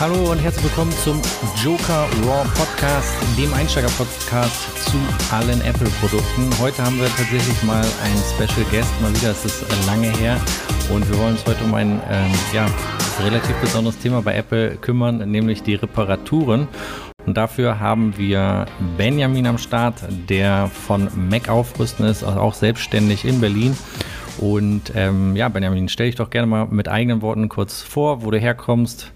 Hallo und herzlich willkommen zum Joker Raw Podcast, dem Einsteiger-Podcast zu allen Apple-Produkten. Heute haben wir tatsächlich mal einen Special Guest, mal wieder, es ist lange her und wir wollen uns heute um ein ähm, ja, relativ besonderes Thema bei Apple kümmern, nämlich die Reparaturen. Und dafür haben wir Benjamin am Start, der von Mac aufrüsten ist, auch selbstständig in Berlin. Und ähm, ja, Benjamin, stell dich doch gerne mal mit eigenen Worten kurz vor, wo du herkommst,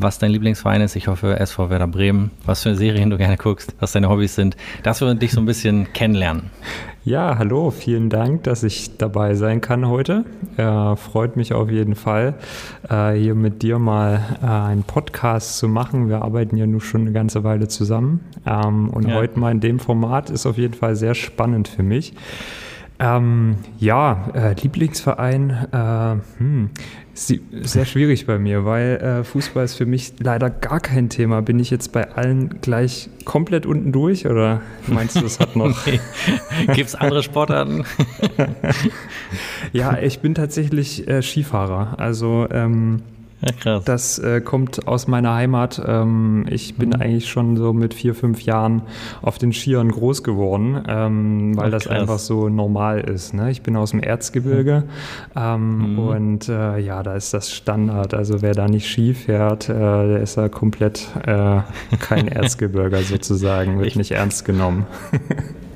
was dein Lieblingsverein ist. Ich hoffe SV Werder Bremen, was für Serien du gerne guckst, was deine Hobbys sind, dass wir dich so ein bisschen kennenlernen. Ja, hallo, vielen Dank, dass ich dabei sein kann heute. Äh, freut mich auf jeden Fall, äh, hier mit dir mal äh, einen Podcast zu machen. Wir arbeiten ja nun schon eine ganze Weile zusammen. Ähm, und ja. heute mal in dem Format ist auf jeden Fall sehr spannend für mich. Ähm, ja, äh, Lieblingsverein, äh, hm, sehr schwierig bei mir, weil äh, Fußball ist für mich leider gar kein Thema. Bin ich jetzt bei allen gleich komplett unten durch oder meinst du, es hat noch. nee. Gibt es andere Sportarten? ja, ich bin tatsächlich äh, Skifahrer. Also ähm, ja, krass. Das äh, kommt aus meiner Heimat. Ähm, ich bin mhm. eigentlich schon so mit vier, fünf Jahren auf den Skiern groß geworden, ähm, weil Ach, das einfach so normal ist. Ne? Ich bin aus dem Erzgebirge mhm. ähm, mhm. und äh, ja, da ist das Standard. Also wer da nicht Ski fährt, äh, der ist ja komplett äh, kein Erzgebirger sozusagen, wird ich, nicht ernst genommen.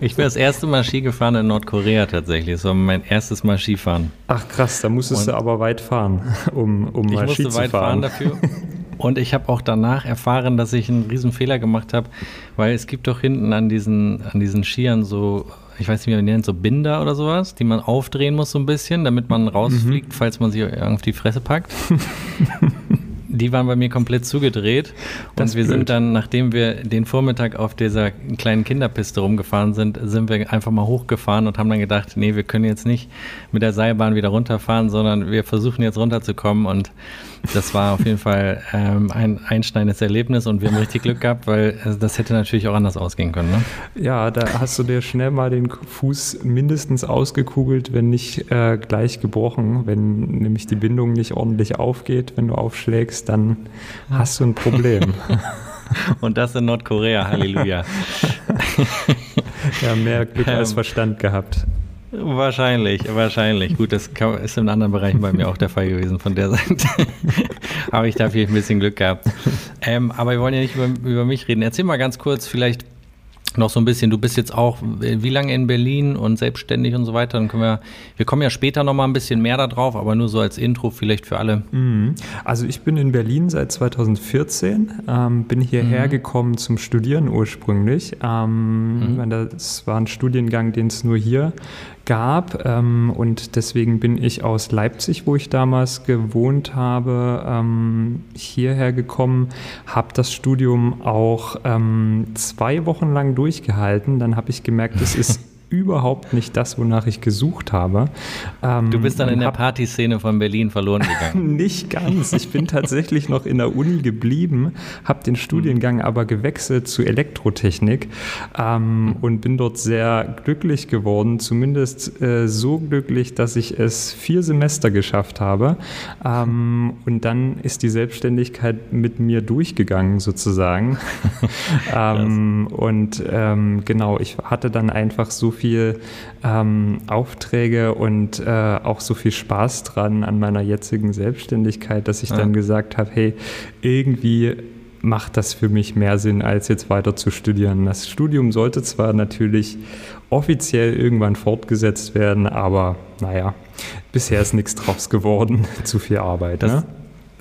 Ich bin das erste Mal Ski gefahren in Nordkorea tatsächlich. Das war mein erstes Mal Skifahren. Ach krass, da musstest und du aber weit fahren, um, um mal Ski zu fahren. Weit fahren dafür. Und ich habe auch danach erfahren, dass ich einen riesen Fehler gemacht habe, weil es gibt doch hinten an diesen, an diesen Skiern so, ich weiß nicht, wie man die nennt, so Binder oder sowas, die man aufdrehen muss so ein bisschen, damit man rausfliegt, mhm. falls man sie auf die Fresse packt. die waren bei mir komplett zugedreht. Das und wir blöd. sind dann, nachdem wir den Vormittag auf dieser kleinen Kinderpiste rumgefahren sind, sind wir einfach mal hochgefahren und haben dann gedacht, nee, wir können jetzt nicht mit der Seilbahn wieder runterfahren, sondern wir versuchen jetzt runterzukommen und das war auf jeden Fall ähm, ein einschneidendes Erlebnis und wir haben richtig Glück gehabt, weil äh, das hätte natürlich auch anders ausgehen können. Ne? Ja, da hast du dir schnell mal den Fuß mindestens ausgekugelt, wenn nicht äh, gleich gebrochen. Wenn nämlich die Bindung nicht ordentlich aufgeht, wenn du aufschlägst, dann hast du ein Problem. und das in Nordkorea, Halleluja. ja, mehr Glück als ähm, Verstand gehabt. Wahrscheinlich, wahrscheinlich. Gut, das ist in anderen Bereichen bei mir auch der Fall gewesen. Von der Seite habe ich dafür ein bisschen Glück gehabt. Ähm, aber wir wollen ja nicht über, über mich reden. Erzähl mal ganz kurz vielleicht noch so ein bisschen, du bist jetzt auch wie lange in Berlin und selbstständig und so weiter. Dann können wir, wir kommen ja später noch mal ein bisschen mehr darauf, aber nur so als Intro vielleicht für alle. Mhm. Also ich bin in Berlin seit 2014, ähm, bin hierher mhm. gekommen zum Studieren ursprünglich. Ähm, mhm. Das war ein Studiengang, den es nur hier gab. Ähm, und deswegen bin ich aus Leipzig, wo ich damals gewohnt habe, ähm, hierher gekommen, habe das Studium auch ähm, zwei Wochen lang durchgehalten. Dann habe ich gemerkt, es ist überhaupt nicht das, wonach ich gesucht habe. Ähm, du bist dann in der Partyszene von Berlin verloren gegangen. nicht ganz. Ich bin tatsächlich noch in der Uni geblieben, habe den Studiengang aber gewechselt zu Elektrotechnik ähm, und bin dort sehr glücklich geworden. Zumindest äh, so glücklich, dass ich es vier Semester geschafft habe. Ähm, und dann ist die Selbstständigkeit mit mir durchgegangen sozusagen. Ähm, und ähm, genau, ich hatte dann einfach so viel ähm, Aufträge und äh, auch so viel Spaß dran an meiner jetzigen Selbstständigkeit, dass ich ja. dann gesagt habe, hey, irgendwie macht das für mich mehr Sinn, als jetzt weiter zu studieren. Das Studium sollte zwar natürlich offiziell irgendwann fortgesetzt werden, aber naja, bisher ist nichts draus geworden. Zu viel Arbeit. Das, ne?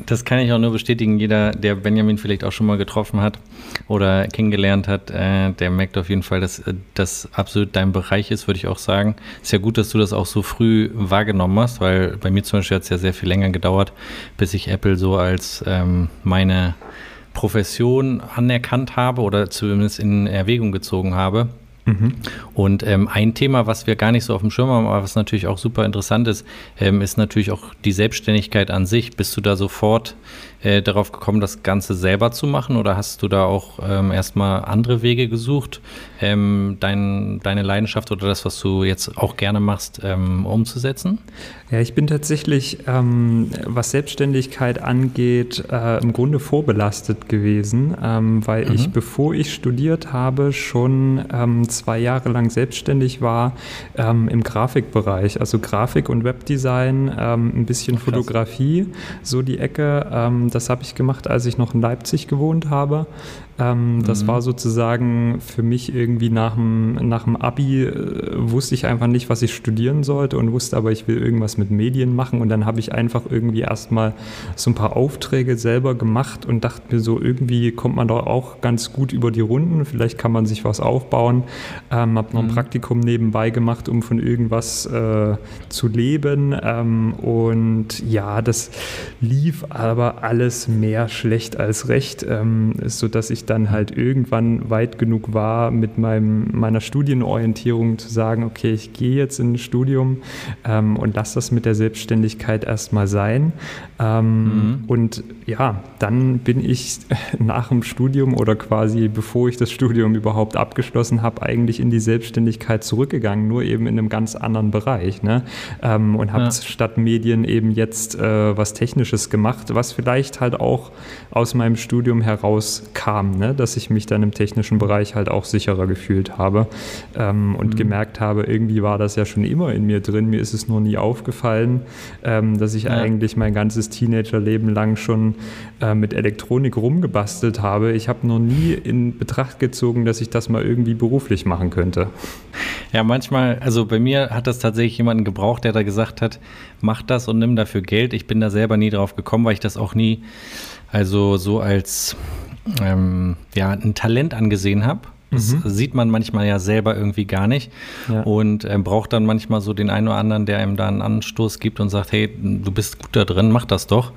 Das kann ich auch nur bestätigen. Jeder, der Benjamin vielleicht auch schon mal getroffen hat oder kennengelernt hat, äh, der merkt auf jeden Fall, dass äh, das absolut dein Bereich ist, würde ich auch sagen. Ist ja gut, dass du das auch so früh wahrgenommen hast, weil bei mir zum Beispiel hat es ja sehr viel länger gedauert, bis ich Apple so als ähm, meine Profession anerkannt habe oder zumindest in Erwägung gezogen habe. Mhm. Und ähm, ein Thema, was wir gar nicht so auf dem Schirm haben, aber was natürlich auch super interessant ist, ähm, ist natürlich auch die Selbstständigkeit an sich. Bist du da sofort äh, darauf gekommen, das Ganze selber zu machen oder hast du da auch ähm, erstmal andere Wege gesucht, ähm, dein, deine Leidenschaft oder das, was du jetzt auch gerne machst, ähm, umzusetzen? Ja, ich bin tatsächlich, ähm, was Selbstständigkeit angeht, äh, im Grunde vorbelastet gewesen, weil mhm. ich, bevor ich studiert habe, schon zwei Jahre lang selbstständig war im Grafikbereich, also Grafik und Webdesign, ein bisschen Ach, Fotografie, so die Ecke. das habe ich gemacht, als ich noch in Leipzig gewohnt habe. Ähm, das mhm. war sozusagen für mich irgendwie nach dem, nach dem Abi, äh, wusste ich einfach nicht, was ich studieren sollte und wusste aber, ich will irgendwas mit Medien machen. Und dann habe ich einfach irgendwie erstmal so ein paar Aufträge selber gemacht und dachte mir so, irgendwie kommt man doch auch ganz gut über die Runden. Vielleicht kann man sich was aufbauen. Ähm, habe noch ein mhm. Praktikum nebenbei gemacht, um von irgendwas äh, zu leben. Ähm, und ja, das lief aber alles mehr schlecht als recht, ähm, sodass ich dann halt irgendwann weit genug war, mit meinem, meiner Studienorientierung zu sagen, okay, ich gehe jetzt in ein Studium ähm, und lasse das mit der Selbstständigkeit erstmal sein. Ähm, mhm. Und ja, dann bin ich nach dem Studium oder quasi bevor ich das Studium überhaupt abgeschlossen habe, eigentlich in die Selbstständigkeit zurückgegangen, nur eben in einem ganz anderen Bereich. Ne? Ähm, und habe ja. statt Medien eben jetzt äh, was Technisches gemacht, was vielleicht halt auch aus meinem Studium heraus kam ne? dass ich mich dann im technischen Bereich halt auch sicherer gefühlt habe ähm, und mhm. gemerkt habe, irgendwie war das ja schon immer in mir drin. Mir ist es nur nie aufgefallen, ähm, dass ich ja. eigentlich mein ganzes Teenagerleben lang schon äh, mit Elektronik rumgebastelt habe. Ich habe noch nie in Betracht gezogen, dass ich das mal irgendwie beruflich machen könnte. Ja, manchmal, also bei mir hat das tatsächlich jemanden gebraucht, der da gesagt hat, mach das und nimm dafür Geld. Ich bin da selber nie drauf gekommen, weil ich das auch nie, also so als ähm, ja, ein Talent angesehen habe. Das mhm. sieht man manchmal ja selber irgendwie gar nicht ja. und äh, braucht dann manchmal so den einen oder anderen, der einem da einen Anstoß gibt und sagt, hey, du bist gut da drin, mach das doch.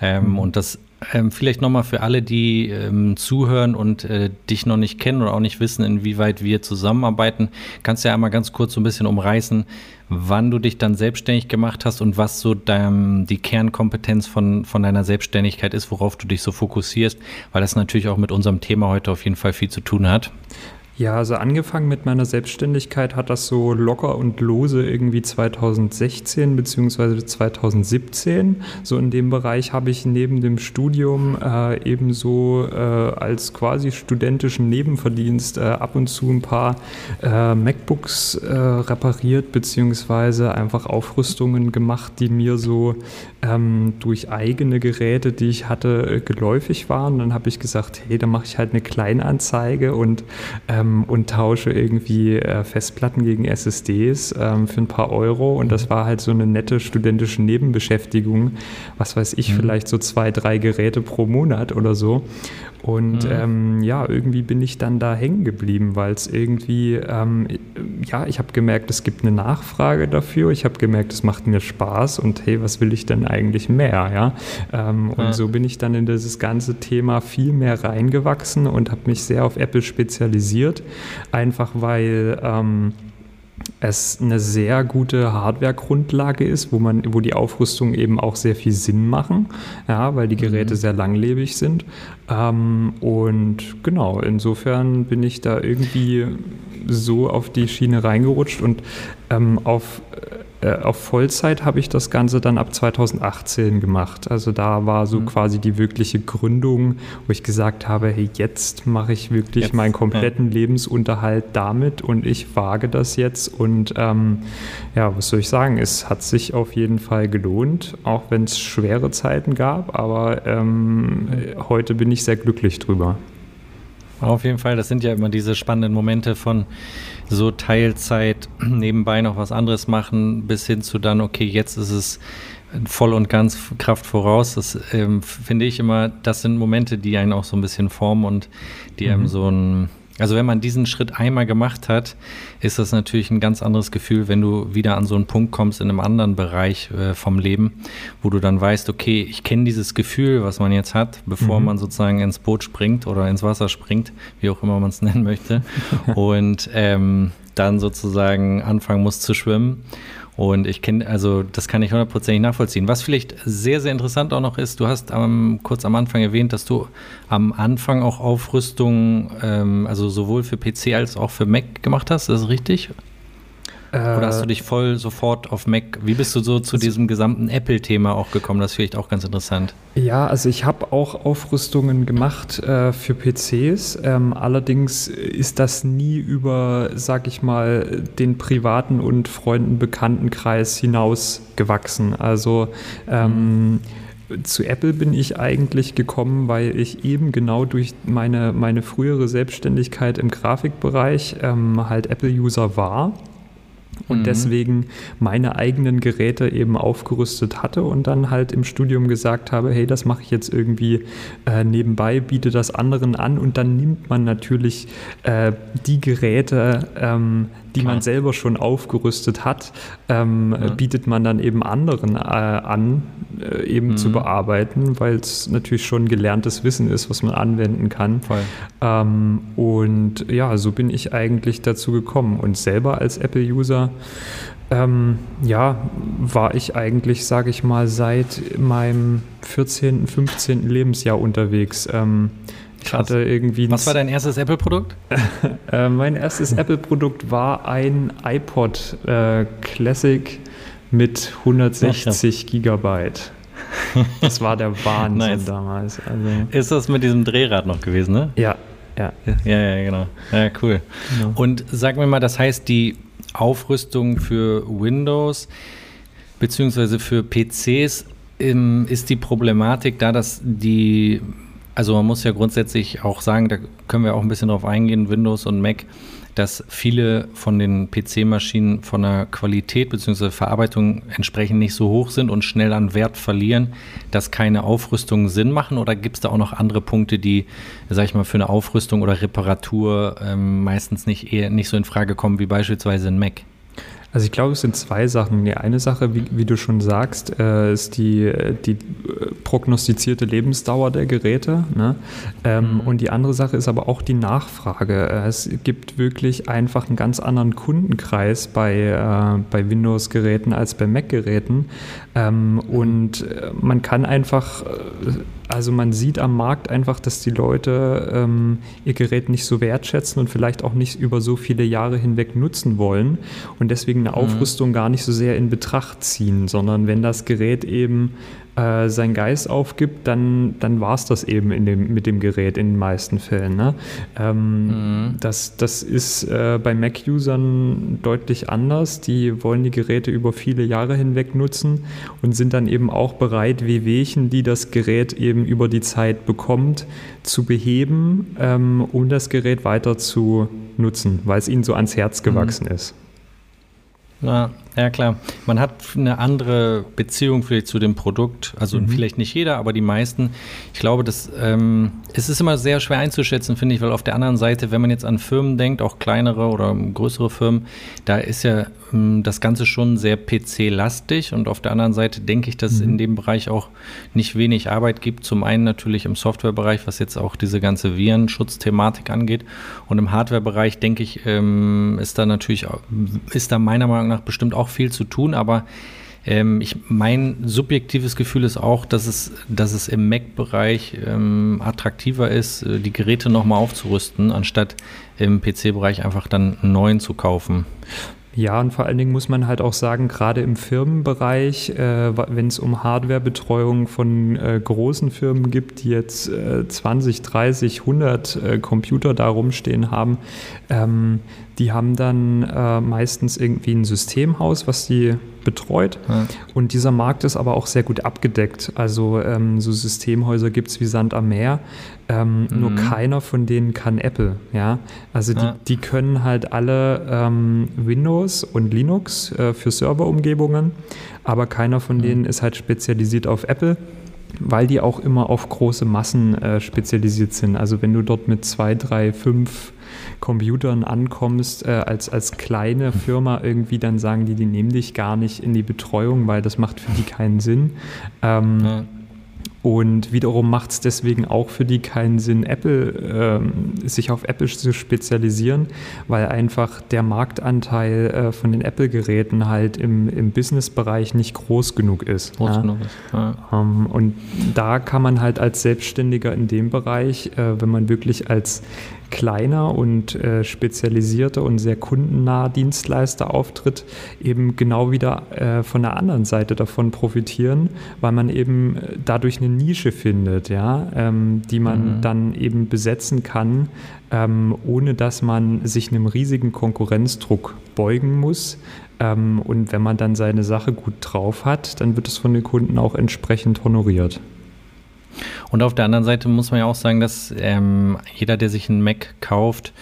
Ähm, mhm. Und das ähm, vielleicht nochmal für alle, die ähm, zuhören und äh, dich noch nicht kennen oder auch nicht wissen, inwieweit wir zusammenarbeiten, kannst du ja einmal ganz kurz so ein bisschen umreißen, wann du dich dann selbstständig gemacht hast und was so dein, die Kernkompetenz von, von deiner Selbstständigkeit ist, worauf du dich so fokussierst, weil das natürlich auch mit unserem Thema heute auf jeden Fall viel zu tun hat. Ja, also angefangen mit meiner Selbstständigkeit hat das so locker und lose irgendwie 2016 bzw. 2017. So in dem Bereich habe ich neben dem Studium äh, ebenso äh, als quasi studentischen Nebenverdienst äh, ab und zu ein paar äh, MacBooks äh, repariert bzw. einfach Aufrüstungen gemacht, die mir so ähm, durch eigene Geräte, die ich hatte, äh, geläufig waren. Dann habe ich gesagt, hey, da mache ich halt eine Kleinanzeige und ähm, ähm, und tausche irgendwie äh, Festplatten gegen SSDs ähm, für ein paar Euro. Und das war halt so eine nette studentische Nebenbeschäftigung. Was weiß ich, mhm. vielleicht so zwei, drei Geräte pro Monat oder so. Und mhm. ähm, ja, irgendwie bin ich dann da hängen geblieben, weil es irgendwie, ähm, ja, ich habe gemerkt, es gibt eine Nachfrage dafür. Ich habe gemerkt, es macht mir Spaß und hey, was will ich denn eigentlich mehr? Ja? Ähm, ja. Und so bin ich dann in dieses ganze Thema viel mehr reingewachsen und habe mich sehr auf Apple spezialisiert, einfach weil ähm, es eine sehr gute Hardware-Grundlage ist, wo man, wo die Aufrüstungen eben auch sehr viel Sinn machen, ja, weil die Geräte mhm. sehr langlebig sind. Ähm, und genau, insofern bin ich da irgendwie so auf die Schiene reingerutscht und ähm, auf äh, auf Vollzeit habe ich das Ganze dann ab 2018 gemacht. Also da war so mhm. quasi die wirkliche Gründung, wo ich gesagt habe, hey, jetzt mache ich wirklich jetzt, meinen kompletten ja. Lebensunterhalt damit und ich wage das jetzt. Und ähm, ja, was soll ich sagen? Es hat sich auf jeden Fall gelohnt, auch wenn es schwere Zeiten gab. Aber ähm, mhm. heute bin ich sehr glücklich drüber. Auf jeden Fall, das sind ja immer diese spannenden Momente von so Teilzeit nebenbei noch was anderes machen, bis hin zu dann, okay, jetzt ist es voll und ganz Kraft voraus. Das ähm, finde ich immer, das sind Momente, die einen auch so ein bisschen formen und die mhm. einem so ein also wenn man diesen Schritt einmal gemacht hat, ist das natürlich ein ganz anderes Gefühl, wenn du wieder an so einen Punkt kommst in einem anderen Bereich äh, vom Leben, wo du dann weißt, okay, ich kenne dieses Gefühl, was man jetzt hat, bevor mhm. man sozusagen ins Boot springt oder ins Wasser springt, wie auch immer man es nennen möchte, und ähm, dann sozusagen anfangen muss zu schwimmen. Und ich kenne, also das kann ich hundertprozentig nachvollziehen. Was vielleicht sehr, sehr interessant auch noch ist, du hast ähm, kurz am Anfang erwähnt, dass du am Anfang auch Aufrüstung, ähm, also sowohl für PC als auch für Mac gemacht hast. Ist das Oder hast du äh, dich voll sofort auf Mac? Wie bist du so zu also, diesem gesamten Apple-Thema auch gekommen? Das ist vielleicht auch ganz interessant. Ja, also ich habe auch Aufrüstungen gemacht äh, für PCs. Ähm, allerdings ist das nie über, sag ich mal, den privaten und Freunden-Bekanntenkreis hinaus gewachsen. Also ähm, mhm zu Apple bin ich eigentlich gekommen, weil ich eben genau durch meine, meine frühere Selbstständigkeit im Grafikbereich ähm, halt Apple-User war und mhm. deswegen meine eigenen Geräte eben aufgerüstet hatte und dann halt im Studium gesagt habe, hey, das mache ich jetzt irgendwie äh, nebenbei, biete das anderen an und dann nimmt man natürlich äh, die Geräte, ähm, die Klar. man selber schon aufgerüstet hat, ähm, ja. bietet man dann eben anderen äh, an, äh, eben mhm. zu bearbeiten, weil es natürlich schon gelerntes Wissen ist, was man anwenden kann. Ähm, und ja, so bin ich eigentlich dazu gekommen. Und selber als Apple-User ähm, ja, war ich eigentlich, sage ich mal, seit meinem 14., 15. Lebensjahr unterwegs. Ähm, ich hatte irgendwie. Was war dein erstes Apple-Produkt? äh, mein erstes Apple-Produkt war ein iPod äh, Classic mit 160 Ach, Gigabyte. Das war der Wahnsinn nice. damals. Also Ist das mit diesem Drehrad noch gewesen, ne? Ja, ja. Ja, ja, genau. Ja, cool. Genau. Und sag mir mal, das heißt, die Aufrüstung für Windows beziehungsweise für PCs ähm, ist die Problematik da, dass die also man muss ja grundsätzlich auch sagen, da können wir auch ein bisschen drauf eingehen, Windows und Mac, dass viele von den PC-Maschinen von der Qualität bzw. Verarbeitung entsprechend nicht so hoch sind und schnell an Wert verlieren, dass keine Aufrüstungen Sinn machen? Oder gibt es da auch noch andere Punkte, die, sag ich mal, für eine Aufrüstung oder Reparatur ähm, meistens nicht, eher, nicht so in Frage kommen wie beispielsweise ein Mac? Also ich glaube, es sind zwei Sachen. Die eine Sache, wie, wie du schon sagst, äh, ist die, die prognostizierte Lebensdauer der Geräte. Ne? Ähm, mhm. Und die andere Sache ist aber auch die Nachfrage. Äh, es gibt wirklich einfach einen ganz anderen Kundenkreis bei, äh, bei Windows-Geräten als bei Mac-Geräten. Ähm, mhm. Und äh, man kann einfach, äh, also man sieht am Markt einfach, dass die Leute ähm, ihr Gerät nicht so wertschätzen und vielleicht auch nicht über so viele Jahre hinweg nutzen wollen und deswegen eine mhm. Aufrüstung gar nicht so sehr in Betracht ziehen, sondern wenn das Gerät eben äh, seinen Geist aufgibt, dann, dann war es das eben in dem, mit dem Gerät in den meisten Fällen. Ne? Ähm, mhm. das, das ist äh, bei Mac-Usern deutlich anders. Die wollen die Geräte über viele Jahre hinweg nutzen und sind dann eben auch bereit, Wehwehchen, die das Gerät eben über die Zeit bekommt, zu beheben, ähm, um das Gerät weiter zu nutzen, weil es ihnen so ans Herz gewachsen mhm. ist. Ja, ja, klar. Man hat eine andere Beziehung vielleicht zu dem Produkt. Also mhm. vielleicht nicht jeder, aber die meisten. Ich glaube, das, ähm, es ist immer sehr schwer einzuschätzen, finde ich, weil auf der anderen Seite, wenn man jetzt an Firmen denkt, auch kleinere oder größere Firmen, da ist ja ähm, das Ganze schon sehr PC-lastig. Und auf der anderen Seite denke ich, dass es mhm. in dem Bereich auch nicht wenig Arbeit gibt. Zum einen natürlich im Softwarebereich, was jetzt auch diese ganze Virenschutzthematik angeht. Und im Hardwarebereich, denke ich, ähm, ist da natürlich, ist da meiner Meinung nach bestimmt auch viel zu tun. Aber ähm, ich, mein subjektives Gefühl ist auch, dass es, dass es im Mac-Bereich ähm, attraktiver ist, äh, die Geräte nochmal aufzurüsten, anstatt im PC-Bereich einfach dann einen neuen zu kaufen. Ja, und vor allen Dingen muss man halt auch sagen, gerade im Firmenbereich, äh, wenn es um Hardwarebetreuung von äh, großen Firmen gibt, die jetzt äh, 20, 30, 100 Computer da rumstehen haben, ähm, die haben dann äh, meistens irgendwie ein Systemhaus, was sie betreut. Ja. Und dieser Markt ist aber auch sehr gut abgedeckt. Also ähm, so Systemhäuser gibt es wie Sand am Meer. Ähm, mhm. Nur keiner von denen kann Apple. Ja? Also die, ja. die können halt alle ähm, Windows und Linux äh, für Serverumgebungen, aber keiner von mhm. denen ist halt spezialisiert auf Apple weil die auch immer auf große Massen äh, spezialisiert sind. Also wenn du dort mit zwei, drei, fünf Computern ankommst, äh, als, als kleine Firma irgendwie, dann sagen die, die nehmen dich gar nicht in die Betreuung, weil das macht für die keinen Sinn. Ähm, ja. Und wiederum macht es deswegen auch für die keinen Sinn, Apple ähm, sich auf Apple zu spezialisieren, weil einfach der Marktanteil äh, von den Apple-Geräten halt im, im Business-Bereich nicht groß genug ist. Groß ja. genug ist. Ja. Ähm, und da kann man halt als Selbstständiger in dem Bereich, äh, wenn man wirklich als kleiner und äh, spezialisierter und sehr kundennaher Dienstleister auftritt, eben genau wieder äh, von der anderen Seite davon profitieren, weil man eben äh, dadurch eine Nische findet, ja, ähm, die man mhm. dann eben besetzen kann, ähm, ohne dass man sich einem riesigen Konkurrenzdruck beugen muss. Ähm, und wenn man dann seine Sache gut drauf hat, dann wird es von den Kunden auch entsprechend honoriert. Und auf der anderen Seite muss man ja auch sagen, dass ähm, jeder, der sich einen Mac kauft,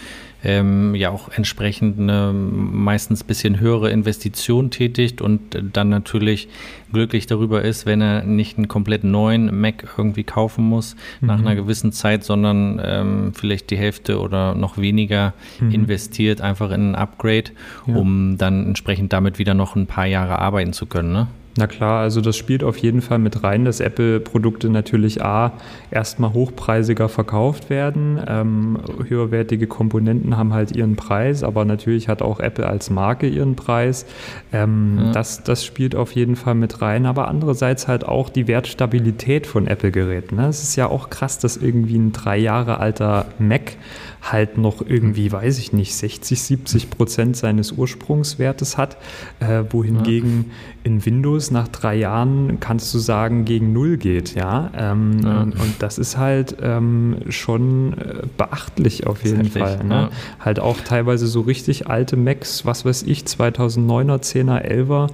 ähm, ja auch entsprechend eine meistens ein bisschen höhere Investition tätigt und dann natürlich glücklich darüber ist, wenn er nicht einen komplett neuen Mac irgendwie kaufen muss mhm. nach einer gewissen Zeit, sondern ähm, vielleicht die Hälfte oder noch weniger mhm. investiert einfach in ein Upgrade, ja. um dann entsprechend damit wieder noch ein paar Jahre arbeiten zu können. Ne? Na klar, also das spielt auf jeden Fall mit rein, dass Apple-Produkte natürlich A, erstmal hochpreisiger verkauft werden. Ähm, höherwertige Komponenten haben halt ihren Preis, aber natürlich hat auch Apple als Marke ihren Preis. Ähm, ja. das, das spielt auf jeden Fall mit rein, aber andererseits halt auch die Wertstabilität von Apple-Geräten. Ne? Es ist ja auch krass, dass irgendwie ein drei Jahre alter Mac halt noch irgendwie, weiß ich nicht, 60, 70 Prozent seines Ursprungswertes hat, äh, wohingegen ja. in Windows nach drei Jahren kannst du sagen, gegen null geht, ja. Ähm, ja. Und, und, das ist halt ähm, schon äh, beachtlich auf jeden Fall. Ne? Ja. Halt auch teilweise so richtig alte Macs, was weiß ich, 2009er, 10er, 11er,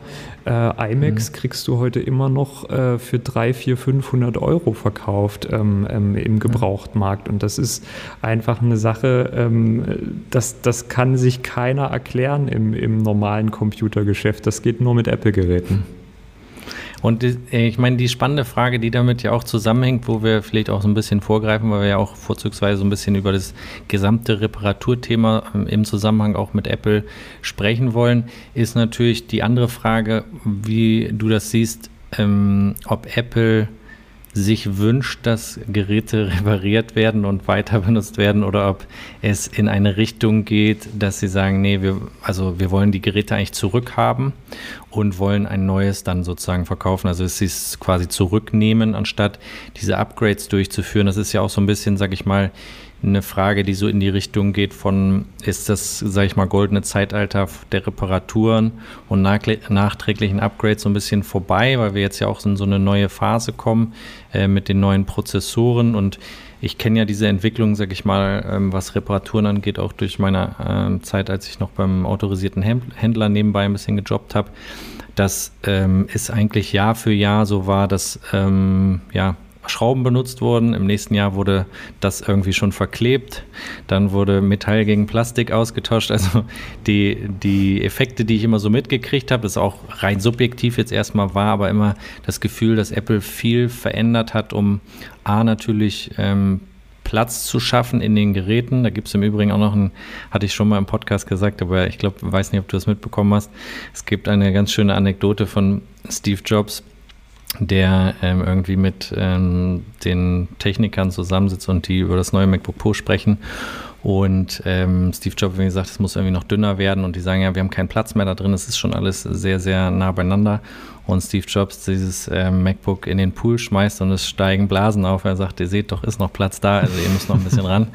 äh, iMacs mhm. kriegst du heute immer noch äh, für 3, 4, 500 Euro verkauft ähm, ähm, im Gebrauchtmarkt. Und das ist einfach eine Sache, ähm, das, das kann sich keiner erklären im, im normalen Computergeschäft. Das geht nur mit Apple-Geräten. Und äh, ich meine, die spannende Frage, die damit ja auch zusammenhängt, wo wir vielleicht auch so ein bisschen vorgreifen, weil wir ja auch vorzugsweise so ein bisschen über das gesamte Reparaturthema ähm, im Zusammenhang auch mit Apple sprechen wollen, ist natürlich die andere Frage, wie du das siehst, ähm, ob Apple sich wünscht, dass Geräte repariert werden und weiter benutzt werden oder ob es in eine Richtung geht, dass sie sagen, nee, wir, also wir wollen die Geräte eigentlich zurückhaben und wollen ein neues dann sozusagen verkaufen. Also es ist quasi zurücknehmen, anstatt diese Upgrades durchzuführen. Das ist ja auch so ein bisschen, sag ich mal, eine Frage, die so in die Richtung geht von, ist das, sage ich mal, goldene Zeitalter der Reparaturen und nachträglichen Upgrades so ein bisschen vorbei, weil wir jetzt ja auch in so eine neue Phase kommen äh, mit den neuen Prozessoren. Und ich kenne ja diese Entwicklung, sage ich mal, ähm, was Reparaturen angeht, auch durch meine ähm, Zeit, als ich noch beim autorisierten Händler nebenbei ein bisschen gejobbt habe, dass ähm, es eigentlich Jahr für Jahr so war, dass ähm, ja, Schrauben benutzt wurden. Im nächsten Jahr wurde das irgendwie schon verklebt. Dann wurde Metall gegen Plastik ausgetauscht. Also die, die Effekte, die ich immer so mitgekriegt habe, ist auch rein subjektiv jetzt erstmal war, aber immer das Gefühl, dass Apple viel verändert hat, um A natürlich ähm, Platz zu schaffen in den Geräten. Da gibt es im Übrigen auch noch einen, hatte ich schon mal im Podcast gesagt, aber ich glaube, weiß nicht, ob du das mitbekommen hast. Es gibt eine ganz schöne Anekdote von Steve Jobs, der ähm, irgendwie mit ähm, den Technikern zusammensitzt und die über das neue MacBook Pro sprechen. Und ähm, Steve Jobs, wie gesagt, es muss irgendwie noch dünner werden. Und die sagen ja, wir haben keinen Platz mehr da drin, es ist schon alles sehr, sehr nah beieinander und Steve Jobs dieses äh, MacBook in den Pool schmeißt und es steigen Blasen auf. Er sagt, ihr seht doch, ist noch Platz da, also ihr müsst noch ein bisschen ran.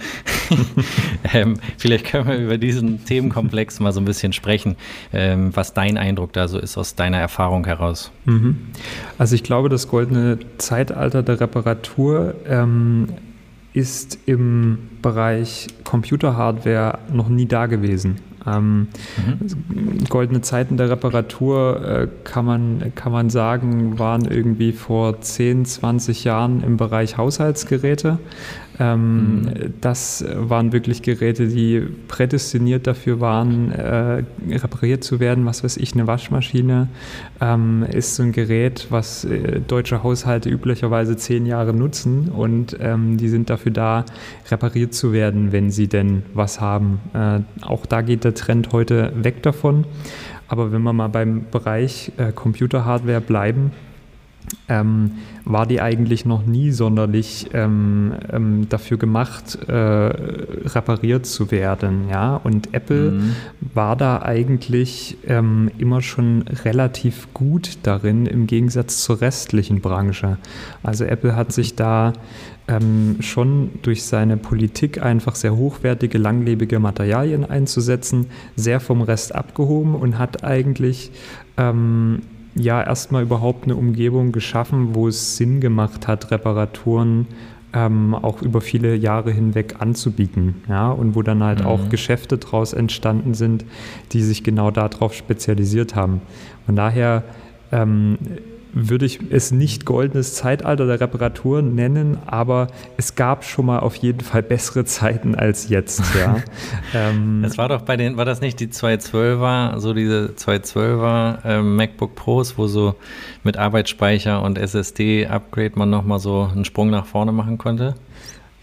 ähm, vielleicht können wir über diesen Themenkomplex mal so ein bisschen sprechen, ähm, was dein Eindruck da so ist aus deiner Erfahrung heraus. Mhm. Also ich glaube, das goldene Zeitalter der Reparatur ähm, ist im Bereich Computerhardware noch nie da gewesen. Ähm, mhm. Goldene Zeiten der Reparatur äh, kann, man, kann man sagen, waren irgendwie vor 10, 20 Jahren im Bereich Haushaltsgeräte. Ähm, mhm. Das waren wirklich Geräte, die prädestiniert dafür waren, äh, repariert zu werden. Was weiß ich, eine Waschmaschine ähm, ist so ein Gerät, was äh, deutsche Haushalte üblicherweise zehn Jahre nutzen und ähm, die sind dafür da, repariert zu werden, wenn sie denn was haben. Äh, auch da geht der Trend heute weg davon. Aber wenn wir mal beim Bereich äh, Computerhardware bleiben, ähm, war die eigentlich noch nie sonderlich ähm, ähm, dafür gemacht, äh, repariert zu werden. Ja? Und Apple mhm. war da eigentlich ähm, immer schon relativ gut darin, im Gegensatz zur restlichen Branche. Also Apple hat sich da ähm, schon durch seine Politik einfach sehr hochwertige, langlebige Materialien einzusetzen, sehr vom Rest abgehoben und hat eigentlich ähm, ja erstmal überhaupt eine Umgebung geschaffen, wo es Sinn gemacht hat, Reparaturen ähm, auch über viele Jahre hinweg anzubieten. Ja? Und wo dann halt mhm. auch Geschäfte draus entstanden sind, die sich genau darauf spezialisiert haben. Von daher ähm, würde ich es nicht goldenes Zeitalter der Reparatur nennen, aber es gab schon mal auf jeden Fall bessere Zeiten als jetzt. Ja. ähm, das war doch bei den, war das nicht die 212er, so diese 212er äh, MacBook Pros, wo so mit Arbeitsspeicher und SSD-Upgrade man nochmal so einen Sprung nach vorne machen konnte?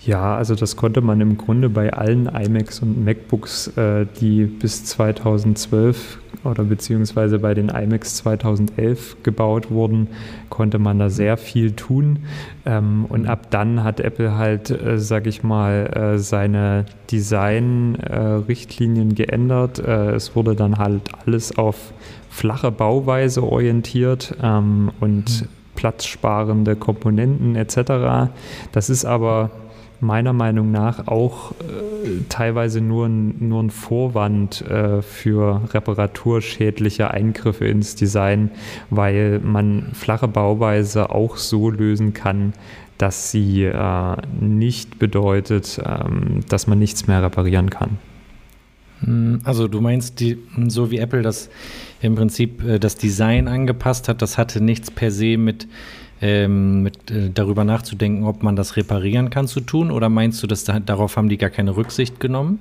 Ja, also das konnte man im Grunde bei allen iMacs und MacBooks, äh, die bis 2012 oder beziehungsweise bei den iMacs 2011 gebaut wurden, konnte man da sehr viel tun. Ähm, und ab dann hat Apple halt, äh, sag ich mal, äh, seine Design-Richtlinien äh, geändert. Es wurde dann halt alles auf flache Bauweise orientiert ähm, und mhm. platzsparende Komponenten etc. Das ist aber meiner Meinung nach auch äh, teilweise nur ein, nur ein Vorwand äh, für reparaturschädliche Eingriffe ins Design, weil man flache Bauweise auch so lösen kann, dass sie äh, nicht bedeutet, ähm, dass man nichts mehr reparieren kann. Hm, also du meinst, die, so wie Apple das im Prinzip äh, das Design angepasst hat, das hatte nichts per se mit ähm, mit, äh, darüber nachzudenken, ob man das reparieren kann, zu tun? Oder meinst du, dass da, darauf haben die gar keine Rücksicht genommen?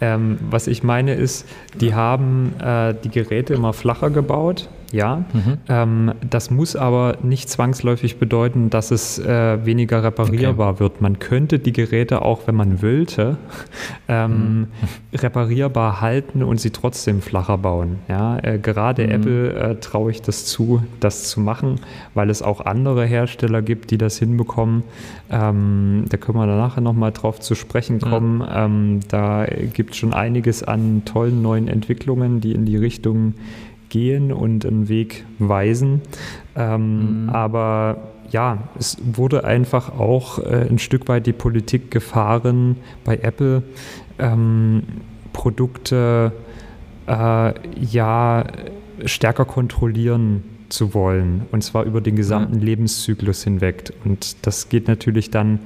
Ähm, was ich meine ist, die haben äh, die Geräte immer flacher gebaut ja. Mhm. Ähm, das muss aber nicht zwangsläufig bedeuten, dass es äh, weniger reparierbar okay. wird. Man könnte die Geräte auch, wenn man wollte, ähm, mhm. reparierbar halten und sie trotzdem flacher bauen. Ja? Äh, gerade mhm. Apple äh, traue ich das zu, das zu machen, weil es auch andere Hersteller gibt, die das hinbekommen. Ähm, da können wir nachher nochmal drauf zu sprechen kommen. Ähm, da gibt es schon einiges an tollen neuen Entwicklungen, die in die Richtung gehen und einen Weg weisen. Ähm, mhm. Aber ja, es wurde einfach auch äh, ein Stück weit die Politik gefahren bei Apple, ähm, Produkte äh, ja stärker kontrollieren zu wollen und zwar über den gesamten ja. Lebenszyklus hinweg. Und das geht natürlich dann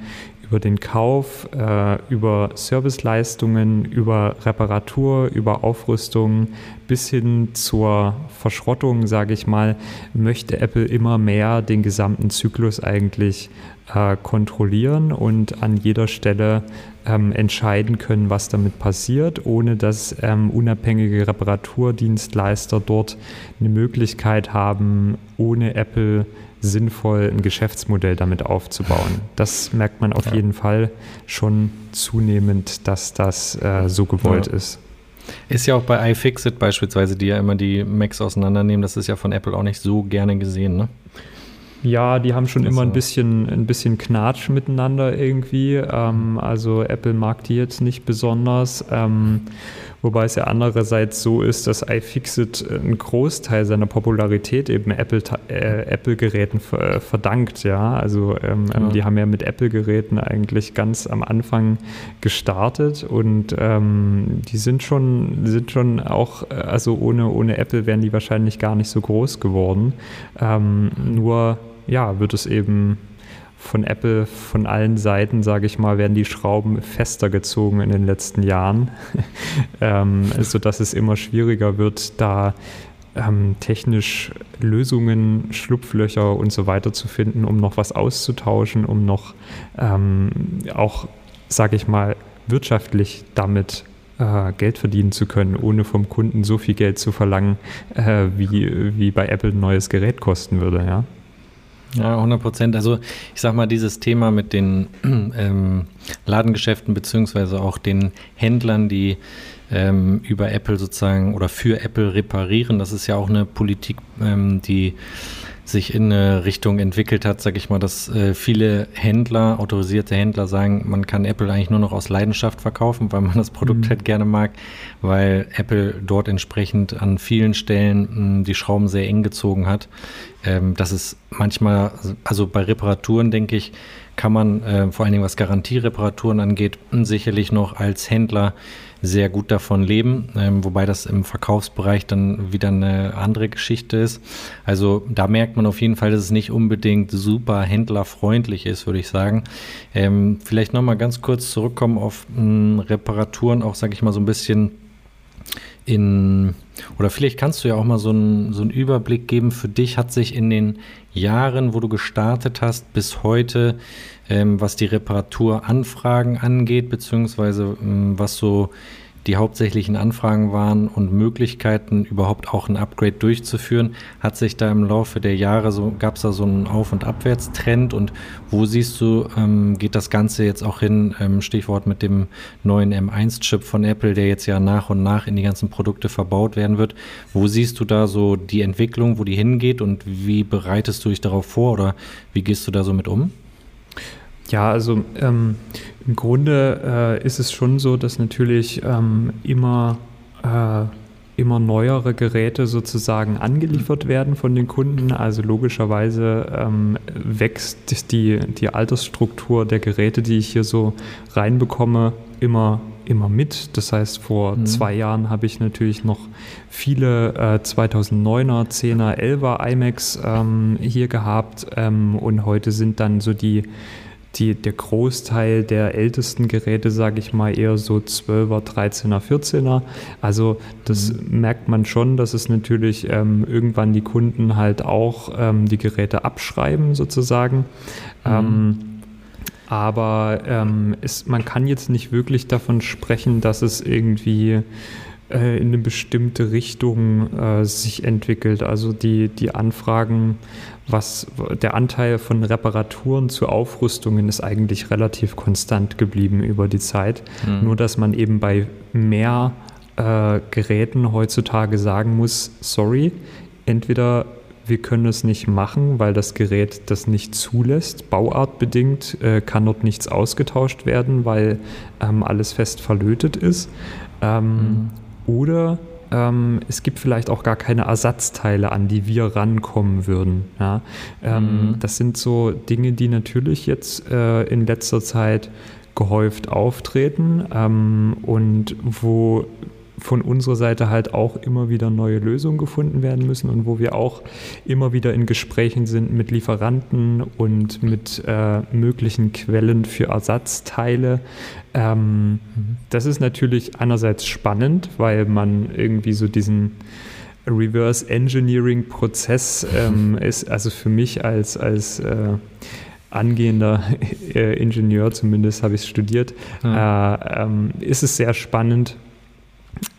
über den Kauf, äh, über Serviceleistungen, über Reparatur, über Aufrüstung bis hin zur Verschrottung, sage ich mal, möchte Apple immer mehr den gesamten Zyklus eigentlich äh, kontrollieren und an jeder Stelle ähm, entscheiden können, was damit passiert, ohne dass ähm, unabhängige Reparaturdienstleister dort eine Möglichkeit haben, ohne Apple sinnvoll ein Geschäftsmodell damit aufzubauen. Das merkt man auf ja. jeden Fall schon zunehmend, dass das äh, so gewollt ja. ist. Ist ja auch bei iFixit beispielsweise, die ja immer die Macs auseinandernehmen, das ist ja von Apple auch nicht so gerne gesehen, ne? Ja, die haben schon also. immer ein bisschen, ein bisschen Knatsch miteinander irgendwie. Ähm, also Apple mag die jetzt nicht besonders. Ähm, wobei es ja andererseits so ist, dass iFixit einen Großteil seiner Popularität eben Apple-Geräten äh, Apple äh, verdankt. Ja, also ähm, ja. die haben ja mit Apple-Geräten eigentlich ganz am Anfang gestartet und ähm, die sind schon, sind schon auch, äh, also ohne, ohne Apple wären die wahrscheinlich gar nicht so groß geworden. Ähm, nur ja, wird es eben von Apple von allen Seiten, sage ich mal, werden die Schrauben fester gezogen in den letzten Jahren, ähm, sodass es immer schwieriger wird, da ähm, technisch Lösungen, Schlupflöcher und so weiter zu finden, um noch was auszutauschen, um noch ähm, auch, sage ich mal, wirtschaftlich damit äh, Geld verdienen zu können, ohne vom Kunden so viel Geld zu verlangen, äh, wie, wie bei Apple ein neues Gerät kosten würde. Ja. Ja, 100 Prozent. Also ich sag mal, dieses Thema mit den ähm, Ladengeschäften beziehungsweise auch den Händlern, die ähm, über Apple sozusagen oder für Apple reparieren, das ist ja auch eine Politik, ähm, die sich in eine Richtung entwickelt hat, sage ich mal, dass äh, viele Händler, autorisierte Händler sagen, man kann Apple eigentlich nur noch aus Leidenschaft verkaufen, weil man das Produkt mhm. halt gerne mag, weil Apple dort entsprechend an vielen Stellen mh, hm, die Schrauben sehr eng gezogen hat. Ähm, das ist manchmal, also bei Reparaturen denke ich, kann man äh, vor allen Dingen was Garantiereparaturen angeht, sicherlich noch als Händler sehr gut davon leben, ähm, wobei das im Verkaufsbereich dann wieder eine andere Geschichte ist. Also da merkt man auf jeden Fall, dass es nicht unbedingt super händlerfreundlich ist, würde ich sagen. Ähm, vielleicht nochmal ganz kurz zurückkommen auf mh, hm, Reparaturen, auch sage ich mal so ein bisschen in, oder vielleicht kannst du ja auch mal so einen, so einen Überblick geben. Für dich hat sich in den Jahren, wo du gestartet hast, bis heute, ähm, was die Reparaturanfragen angeht, beziehungsweise ähm, was so die hauptsächlichen Anfragen waren und Möglichkeiten, überhaupt auch ein Upgrade durchzuführen, hat sich da im Laufe der Jahre so, gab es da so einen Auf- und Abwärtstrend und wo siehst du, ähm, geht das Ganze jetzt auch hin, ähm, Stichwort mit dem neuen M1-Chip von Apple, der jetzt ja nach und nach in die ganzen Produkte verbaut werden wird. Wo siehst du da so die Entwicklung, wo die hingeht und wie bereitest du dich darauf vor oder wie gehst du da so mit um? Ja, also ähm, im Grunde äh, ist es schon so, dass natürlich ähm, immer, äh, immer neuere Geräte sozusagen angeliefert werden von den Kunden. Also logischerweise ähm, wächst die, die Altersstruktur der Geräte, die ich hier so reinbekomme, immer immer mit. Das heißt, vor mhm. zwei Jahren habe ich natürlich noch viele äh, 2009er, 10er, 11er iMacs ähm, hier gehabt ähm, und heute sind dann so die die, der Großteil der ältesten Geräte, sage ich mal, eher so 12er, 13er, 14er. Also das mhm. merkt man schon, dass es natürlich ähm, irgendwann die Kunden halt auch ähm, die Geräte abschreiben sozusagen. Mhm. Ähm, aber ähm, es, man kann jetzt nicht wirklich davon sprechen, dass es irgendwie äh, in eine bestimmte Richtung äh, sich entwickelt. Also die, die Anfragen, was der Anteil von Reparaturen zu Aufrüstungen ist eigentlich relativ konstant geblieben über die Zeit. Mhm. Nur dass man eben bei mehr äh, Geräten heutzutage sagen muss, sorry, entweder wir können es nicht machen, weil das Gerät das nicht zulässt. Bauartbedingt äh, kann dort nichts ausgetauscht werden, weil ähm, alles fest verlötet ist. Ähm, mhm. Oder ähm, es gibt vielleicht auch gar keine Ersatzteile, an die wir rankommen würden. Ja? Ähm, mhm. Das sind so Dinge, die natürlich jetzt äh, in letzter Zeit gehäuft auftreten ähm, und wo von unserer Seite halt auch immer wieder neue Lösungen gefunden werden müssen und wo wir auch immer wieder in Gesprächen sind mit Lieferanten und mit äh, möglichen Quellen für Ersatzteile. Ähm. Das ist natürlich einerseits spannend, weil man irgendwie so diesen Reverse Engineering Prozess ähm, ist, also für mich als, als äh, angehender äh, Ingenieur, zumindest habe ich es studiert, ja. äh, ähm, ist es sehr spannend,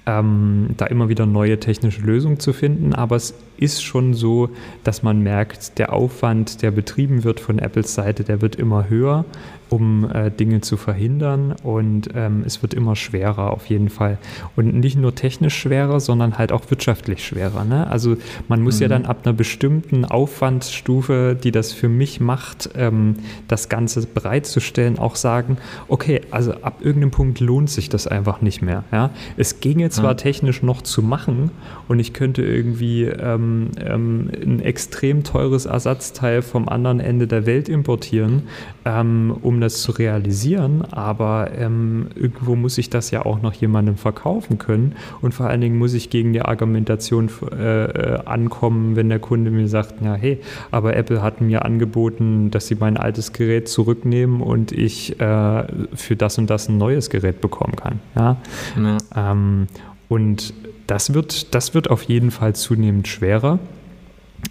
ähm, da immer wieder neue technische Lösungen zu finden. Aber es ist schon so, dass man merkt, der Aufwand, der betrieben wird von Apples Seite, der wird immer höher um äh, Dinge zu verhindern und ähm, es wird immer schwerer auf jeden Fall. Und nicht nur technisch schwerer, sondern halt auch wirtschaftlich schwerer. Ne? Also man muss mhm. ja dann ab einer bestimmten Aufwandsstufe, die das für mich macht, ähm, das Ganze bereitzustellen, auch sagen, okay, also ab irgendeinem Punkt lohnt sich das einfach nicht mehr. Ja? Es ginge zwar mhm. technisch noch zu machen und ich könnte irgendwie ähm, ähm, ein extrem teures Ersatzteil vom anderen Ende der Welt importieren, ähm, um das zu realisieren, aber ähm, irgendwo muss ich das ja auch noch jemandem verkaufen können und vor allen Dingen muss ich gegen die Argumentation äh, äh, ankommen, wenn der Kunde mir sagt, ja hey, aber Apple hat mir angeboten, dass sie mein altes Gerät zurücknehmen und ich äh, für das und das ein neues Gerät bekommen kann. Ja? ja. Und das wird, das wird auf jeden Fall zunehmend schwerer.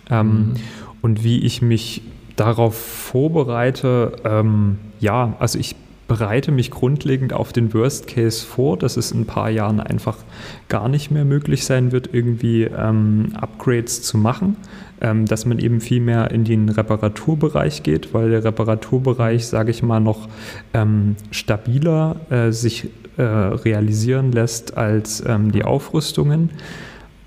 Ähm, mhm. Und wie ich mich darauf vorbereite, ähm, ja, also ich bereite mich grundlegend auf den Worst Case vor, dass es in ein paar Jahren einfach gar nicht mehr möglich sein wird, irgendwie ähm, Upgrades zu machen, ähm, dass man eben viel mehr in den Reparaturbereich geht, weil der Reparaturbereich, sage ich mal, noch ähm, stabiler äh, sich äh, realisieren lässt als ähm, die Aufrüstungen.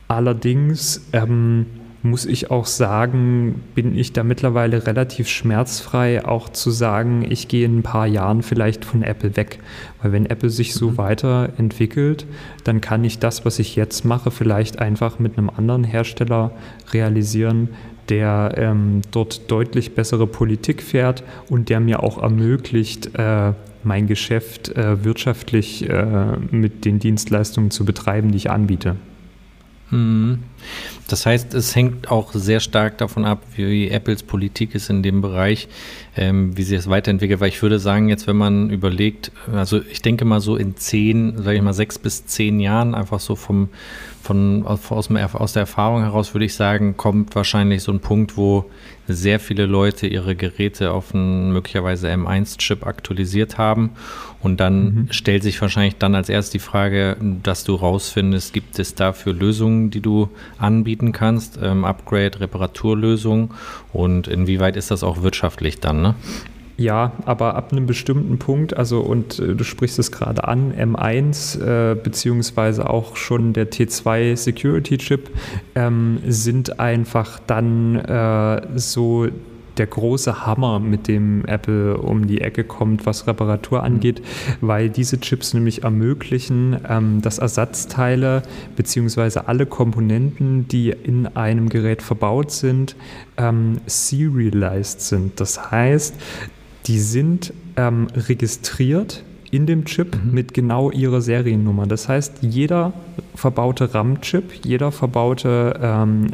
Allerdings ähm, muss ich auch sagen, bin ich da mittlerweile relativ schmerzfrei, auch zu sagen, ich gehe in ein paar Jahren vielleicht von Apple weg. Weil wenn Apple sich so mhm. weiterentwickelt, dann kann ich das, was ich jetzt mache, vielleicht einfach mit einem anderen Hersteller realisieren, der ähm, dort deutlich bessere Politik fährt und der mir auch ermöglicht, äh, mein Geschäft äh, wirtschaftlich äh, mit den Dienstleistungen zu betreiben, die ich anbiete. Mhm. Das heißt, es hängt auch sehr stark davon ab, wie Apples Politik ist in dem Bereich, ähm, wie sie es weiterentwickelt. Weil ich würde sagen, jetzt, wenn man überlegt, also ich denke mal so in zehn, sage ich mal sechs bis zehn Jahren, einfach so vom, von, aus, aus der Erfahrung heraus würde ich sagen, kommt wahrscheinlich so ein Punkt, wo sehr viele Leute ihre Geräte auf einen möglicherweise M1-Chip aktualisiert haben. Und dann mhm. stellt sich wahrscheinlich dann als erstes die Frage, dass du rausfindest, gibt es dafür Lösungen, die du anbieten kannst, ähm, Upgrade, Reparaturlösungen und inwieweit ist das auch wirtschaftlich dann, ne? Ja, aber ab einem bestimmten Punkt, also und äh, du sprichst es gerade an, M1 äh, beziehungsweise auch schon der T2 Security Chip ähm, sind einfach dann äh, so der große Hammer, mit dem Apple um die Ecke kommt, was Reparatur mhm. angeht, weil diese Chips nämlich ermöglichen, ähm, dass Ersatzteile bzw. alle Komponenten, die in einem Gerät verbaut sind, ähm, serialized sind. Das heißt, die sind ähm, registriert in dem Chip mhm. mit genau ihrer Seriennummer. Das heißt, jeder verbaute RAM-Chip, jeder verbaute ähm,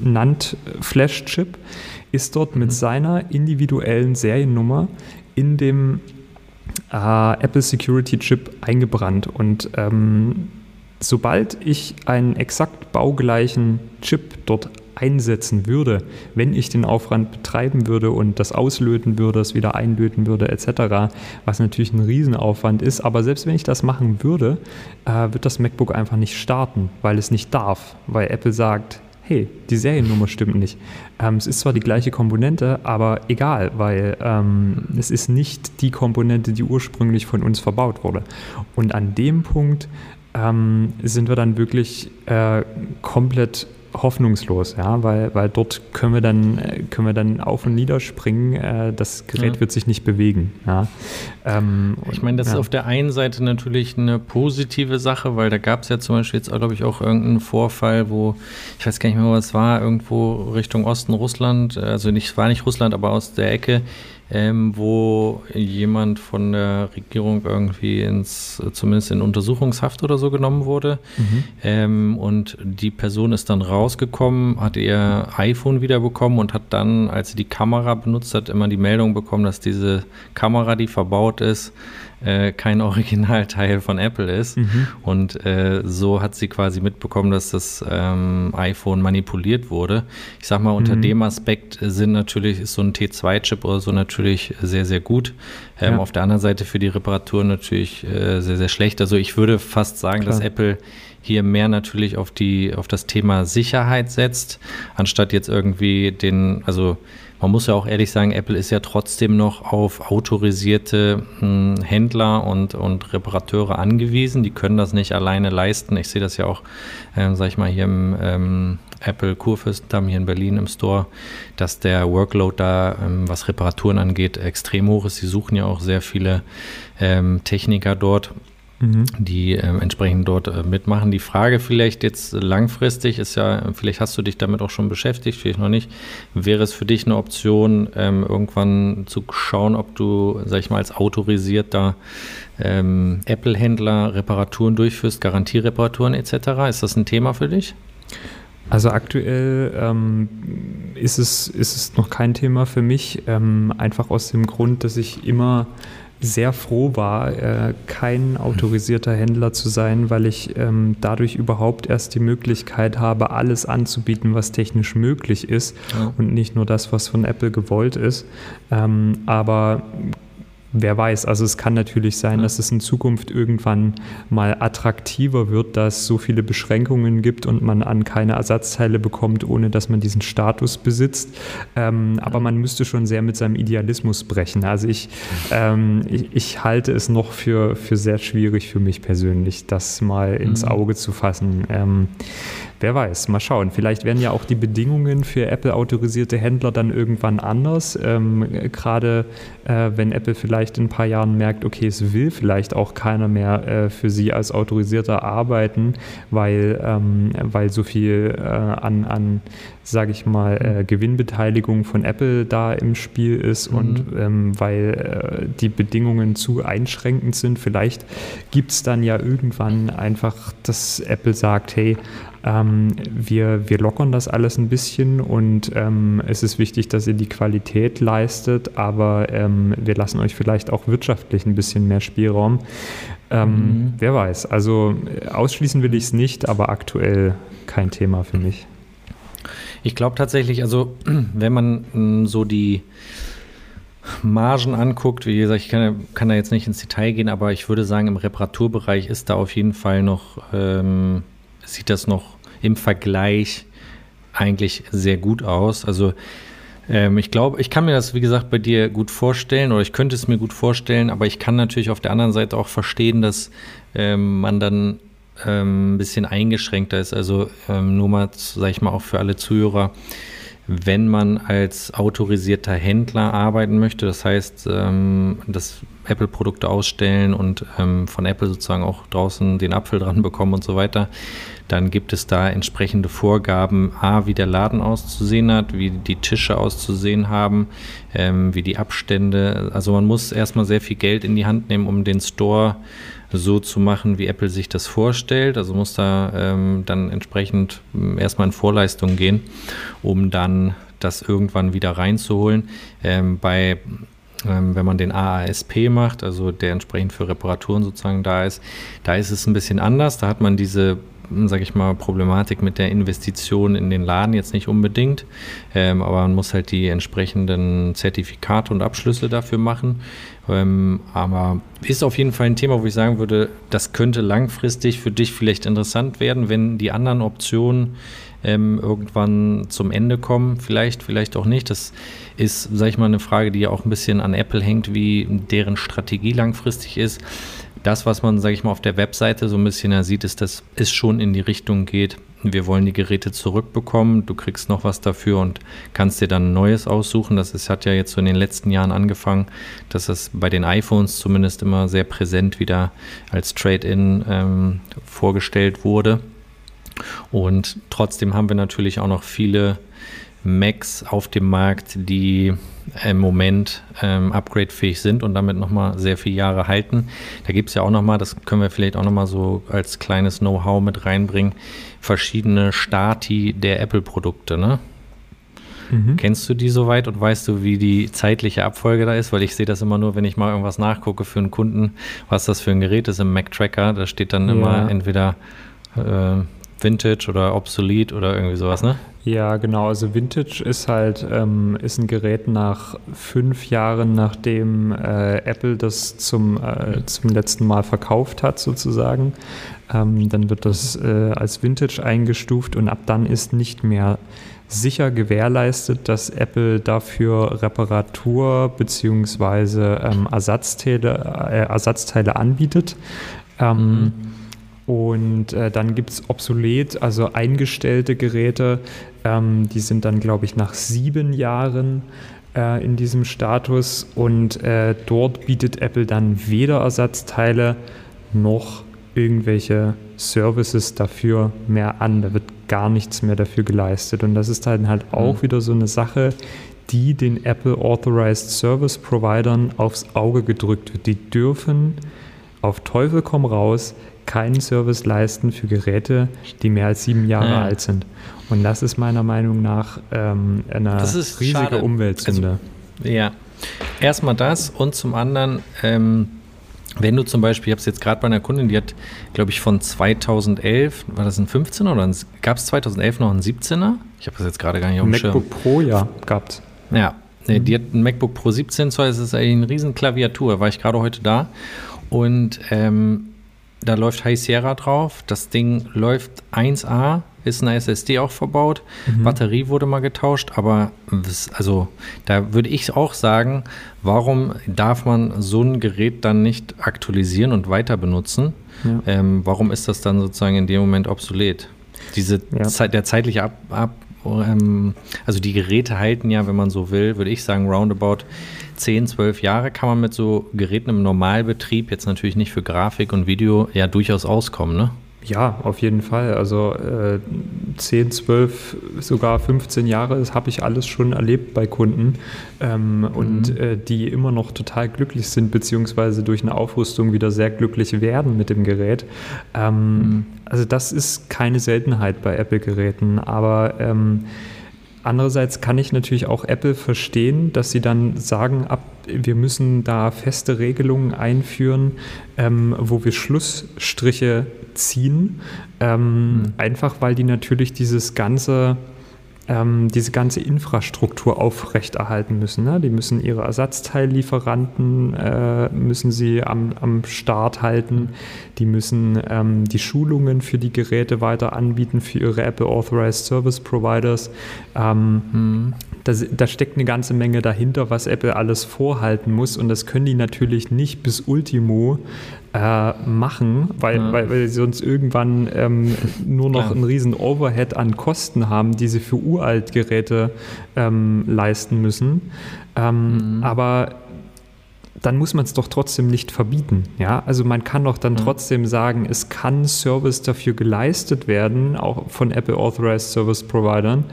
NAND-Flash-Chip ist dort mhm. mit seiner individuellen Seriennummer in dem äh, Apple Security Chip eingebrannt. Und ähm, sobald ich einen exakt baugleichen Chip dort einsetzen würde, wenn ich den Aufwand betreiben würde und das auslöten würde, es wieder einlöten würde, etc., was natürlich ein Riesenaufwand ist. Aber selbst wenn ich das machen würde, äh, wird das MacBook einfach nicht starten, weil es nicht darf, weil Apple sagt, hey, die Seriennummer stimmt nicht. Ähm, es ist zwar die gleiche Komponente, aber egal, weil ähm, es ist nicht die Komponente, die ursprünglich von uns verbaut wurde. Und an dem Punkt ähm, sind wir dann wirklich äh, komplett hoffnungslos, ja, weil, weil dort können wir dann, können wir dann auf und nieder springen, äh, das Gerät ja. wird sich nicht bewegen. Ja. Ähm, ich meine, das ja. ist auf der einen Seite natürlich eine positive Sache, weil da gab es ja zum Beispiel jetzt, glaube ich, auch irgendeinen Vorfall, wo, ich weiß gar nicht mehr, was es war, irgendwo Richtung Osten Russland, also nicht, war nicht Russland, aber aus der Ecke, ähm, wo jemand von der Regierung irgendwie ins, zumindest in Untersuchungshaft oder so genommen wurde. Mhm. Ähm, und die Person ist dann rausgekommen, hat ihr iPhone wiederbekommen und hat dann, als sie die Kamera benutzt hat, immer die Meldung bekommen, dass diese Kamera, die verbaut ist, äh, kein Originalteil von Apple ist. Mhm. Und äh, so hat sie quasi mitbekommen, dass das ähm, iPhone manipuliert wurde. Ich sag mal, unter mhm. dem Aspekt sind natürlich, ist so ein T2-Chip oder so natürlich sehr, sehr gut. Ähm, ja. Auf der anderen Seite für die Reparatur natürlich äh, sehr, sehr schlecht. Also ich würde fast sagen, Klar. dass Apple hier mehr natürlich auf die, auf das Thema Sicherheit setzt, anstatt jetzt irgendwie den, also man muss ja auch ehrlich sagen, Apple ist ja trotzdem noch auf autorisierte mh, hm, Händler und, und Reparateure angewiesen. Die können das nicht alleine leisten. Ich sehe das ja auch, ähm, sag ich mal, hier im ähm, Apple Kurfürstendamm hier in Berlin im Store, dass der Workload da, ähm, was Reparaturen angeht, extrem hoch ist. Sie suchen ja auch sehr viele ähm, Techniker dort mhm. die äh, entsprechend dort äh, mitmachen. Die Frage vielleicht jetzt langfristig ist ja, vielleicht hast du dich damit auch schon beschäftigt, vielleicht noch nicht. Wäre es für dich eine Option, ähm, irgendwann zu schauen, ob du, sag ich mal, als autorisierter ähm, Apple-Händler Reparaturen durchführst, Garantiereparaturen etc.? Ist das ein Thema für dich? Also aktuell ähm, ist, es, ist es noch kein Thema für mich, ähm, einfach aus dem Grund, dass ich immer sehr froh war, äh, kein autorisierter Händler zu sein, weil ich ähm, dadurch überhaupt erst die Möglichkeit habe, alles anzubieten, was technisch möglich ist ja. und nicht nur das, was von Apple gewollt ist. Ähm, aber wer weiß, also es kann natürlich sein, dass es in Zukunft irgendwann mal attraktiver wird, dass es so viele Beschränkungen gibt und man an keine Ersatzteile bekommt, ohne dass man diesen Status besitzt. Ähm. Aber man müsste schon sehr mit seinem Idealismus brechen. Also ich, ähm, ich, ich, halte es noch für, für sehr schwierig für mich persönlich, das mal ins mhm. Auge zu fassen. Ähm, Wer weiß, mal schauen. Vielleicht werden ja auch die Bedingungen für Apple-autorisierte Händler dann irgendwann anders. Ähm, Gerade äh, wenn Apple vielleicht in ein paar Jahren merkt, okay, es will vielleicht auch keiner mehr äh, für sie als Autorisierter arbeiten, weil, ähm, weil so viel äh, an, an sage ich mal, äh, Gewinnbeteiligung von Apple da im Spiel ist mhm. und ähm, weil äh, die Bedingungen zu einschränkend sind. Vielleicht gibt es dann ja irgendwann einfach, dass Apple sagt, hey, ähm, wir, wir lockern das alles ein bisschen und ähm, es ist wichtig, dass ihr die Qualität leistet, aber ähm, wir lassen euch vielleicht auch wirtschaftlich ein bisschen mehr Spielraum. Ähm, mhm. Wer weiß. Also ausschließen will ich es nicht, aber aktuell kein Thema für mich. Ich glaube tatsächlich, also wenn man m, so die Margen anguckt, wie gesagt, ich kann, kann, da jetzt nicht ins Detail gehen, aber ich würde sagen, im Reparaturbereich ist da auf jeden Fall noch ähm, sieht das noch im Vergleich eigentlich sehr gut aus. Also ähm, ich glaube, ich kann mir das, wie gesagt, bei dir gut vorstellen oder ich könnte es mir gut vorstellen, aber ich kann natürlich auf der anderen Seite auch verstehen, dass ähm, man dann ähm, ein bisschen eingeschränkter ist. Also ähm, nur mal, sage ich mal, auch für alle Zuhörer, wenn man als autorisierter Händler arbeiten möchte, das heißt, ähm, dass Apple-Produkte ausstellen und ähm, von Apple sozusagen auch draußen den Apfel dran bekommen und so weiter, dann gibt es da entsprechende Vorgaben, A, wie der Laden auszusehen hat, wie die Tische auszusehen haben, ähm, wie die Abstände. Also man muss erstmal sehr viel Geld in die Hand nehmen, um den Store so zu machen, wie Apple sich das vorstellt. Also muss da ähm, dann entsprechend ähm, erstmal in Vorleistung gehen, um dann das irgendwann wieder reinzuholen. Ähm, bei ähm, wenn man den AASP macht, also der entsprechend für Reparaturen sozusagen da ist, da ist es ein bisschen anders. Da hat man diese sage ich mal, Problematik mit der Investition in den Laden jetzt nicht unbedingt, ähm, aber man muss halt die entsprechenden Zertifikate und Abschlüsse dafür machen. Ähm, aber ist auf jeden Fall ein Thema, wo ich sagen würde, das könnte langfristig für dich vielleicht interessant werden, wenn die anderen Optionen ähm, irgendwann zum Ende kommen. Vielleicht, vielleicht auch nicht. Das ist, sage ich mal, eine Frage, die ja auch ein bisschen an Apple hängt, wie deren Strategie langfristig ist das, was man, sage ich mal, auf der Webseite so ein bisschen sieht, ist, dass es schon in die Richtung geht, wir wollen die Geräte zurückbekommen, du kriegst noch was dafür und kannst dir dann ein neues aussuchen. Das ist, hat ja jetzt so in den letzten Jahren angefangen, dass das bei den iPhones zumindest immer sehr präsent wieder als Trade-in ähm, vorgestellt wurde. Und trotzdem haben wir natürlich auch noch viele Macs auf dem Markt, die im Moment ähm, upgradefähig sind und damit nochmal sehr viele Jahre halten. Da gibt es ja auch nochmal, das können wir vielleicht auch nochmal so als kleines Know-how mit reinbringen, verschiedene Stati der Apple-Produkte. Ne? Mhm. Kennst du die soweit und weißt du, wie die zeitliche Abfolge da ist? Weil ich sehe das immer nur, wenn ich mal irgendwas nachgucke für einen Kunden, was das für ein Gerät ist im Mac-Tracker. Da steht dann ja. immer entweder äh, Vintage oder Obsolete oder irgendwie sowas, ne? Ja, genau. Also Vintage ist halt ähm, ist ein Gerät nach fünf Jahren, nachdem äh, Apple das zum, äh, zum letzten Mal verkauft hat, sozusagen. Ähm, dann wird das äh, als Vintage eingestuft und ab dann ist nicht mehr sicher gewährleistet, dass Apple dafür Reparatur bzw. Ähm, Ersatzteile, äh, Ersatzteile anbietet. Ähm, mhm. Und äh, dann gibt es obsolet, also eingestellte Geräte, ähm, die sind dann, glaube ich, nach sieben Jahren äh, in diesem Status. Und äh, dort bietet Apple dann weder Ersatzteile noch irgendwelche Services dafür mehr an. Da wird gar nichts mehr dafür geleistet. Und das ist dann halt auch mhm. wieder so eine Sache, die den Apple Authorized Service Providern aufs Auge gedrückt wird. Die dürfen auf Teufel komm raus keinen Service leisten für Geräte, die mehr als sieben Jahre ja. alt sind. Und das ist meiner Meinung nach ähm, eine riesige schade. Umweltsünde. Also, ja, erstmal das und zum anderen, ähm, wenn du zum Beispiel, ich habe es jetzt gerade bei einer Kundin, die hat, glaube ich, von 2011, war das ein 15er oder gab es 2011 noch ein 17er? Ich habe das jetzt gerade gar nicht auf dem MacBook Schirm. Pro, ja, gab es. Ja, Mhm. Die hat ein MacBook Pro 17 Zoll, das ist eigentlich eine riesen Klaviatur, war ich gerade heute da. Und ähm, da läuft High Sierra drauf. Das Ding läuft 1A, ist eine SSD auch verbaut. Mhm. Batterie wurde mal getauscht, aber also da würde ich auch sagen, warum darf man so ein Gerät dann nicht aktualisieren und weiter benutzen? Ja. Ähm, warum ist das dann sozusagen in dem Moment obsolet? Diese ja. Zeit, der zeitliche Ab, Ab ähm, also die Geräte halten ja, wenn man so will, würde ich sagen, roundabout 10, 12 Jahre kann man mit so Geräten im Normalbetrieb, jetzt natürlich nicht für Grafik und Video, ja durchaus auskommen, ne? Ja, auf jeden Fall. Also äh, 10, 12, sogar 15 Jahre, das habe ich alles schon erlebt bei Kunden ähm, mhm. und äh, die immer noch total glücklich sind, beziehungsweise durch eine Aufrüstung wieder sehr glücklich werden mit dem Gerät. Ähm, mhm. Also das ist keine Seltenheit bei Apple-Geräten, aber ähm, Andererseits kann ich natürlich auch Apple verstehen, dass sie dann sagen, ab, wir müssen da feste Regelungen einführen, ähm, wo wir Schlussstriche ziehen, ähm, mhm. einfach weil die natürlich dieses ganze ähm, diese ganze Infrastruktur aufrechterhalten müssen. Ne? Die müssen ihre Ersatzteillieferanten äh, müssen sie am, am Start halten. Die müssen ähm, die Schulungen für die Geräte weiter anbieten für ihre Apple Authorized Service Providers. Ähm, mhm. da, da steckt eine ganze Menge dahinter, was Apple alles vorhalten muss. Und das können die natürlich nicht bis Ultimo äh, machen, weil, ja. weil, weil, sie sonst irgendwann ähm, nur noch Klar. einen riesen Overhead an Kosten haben, die sie für Uraltgeräte ähm, leisten müssen. Ähm, mhm. Aber dann muss man es doch trotzdem nicht verbieten. Ja? Also man kann doch dann mhm. trotzdem sagen, es kann Service dafür geleistet werden, auch von Apple Authorized Service Providern,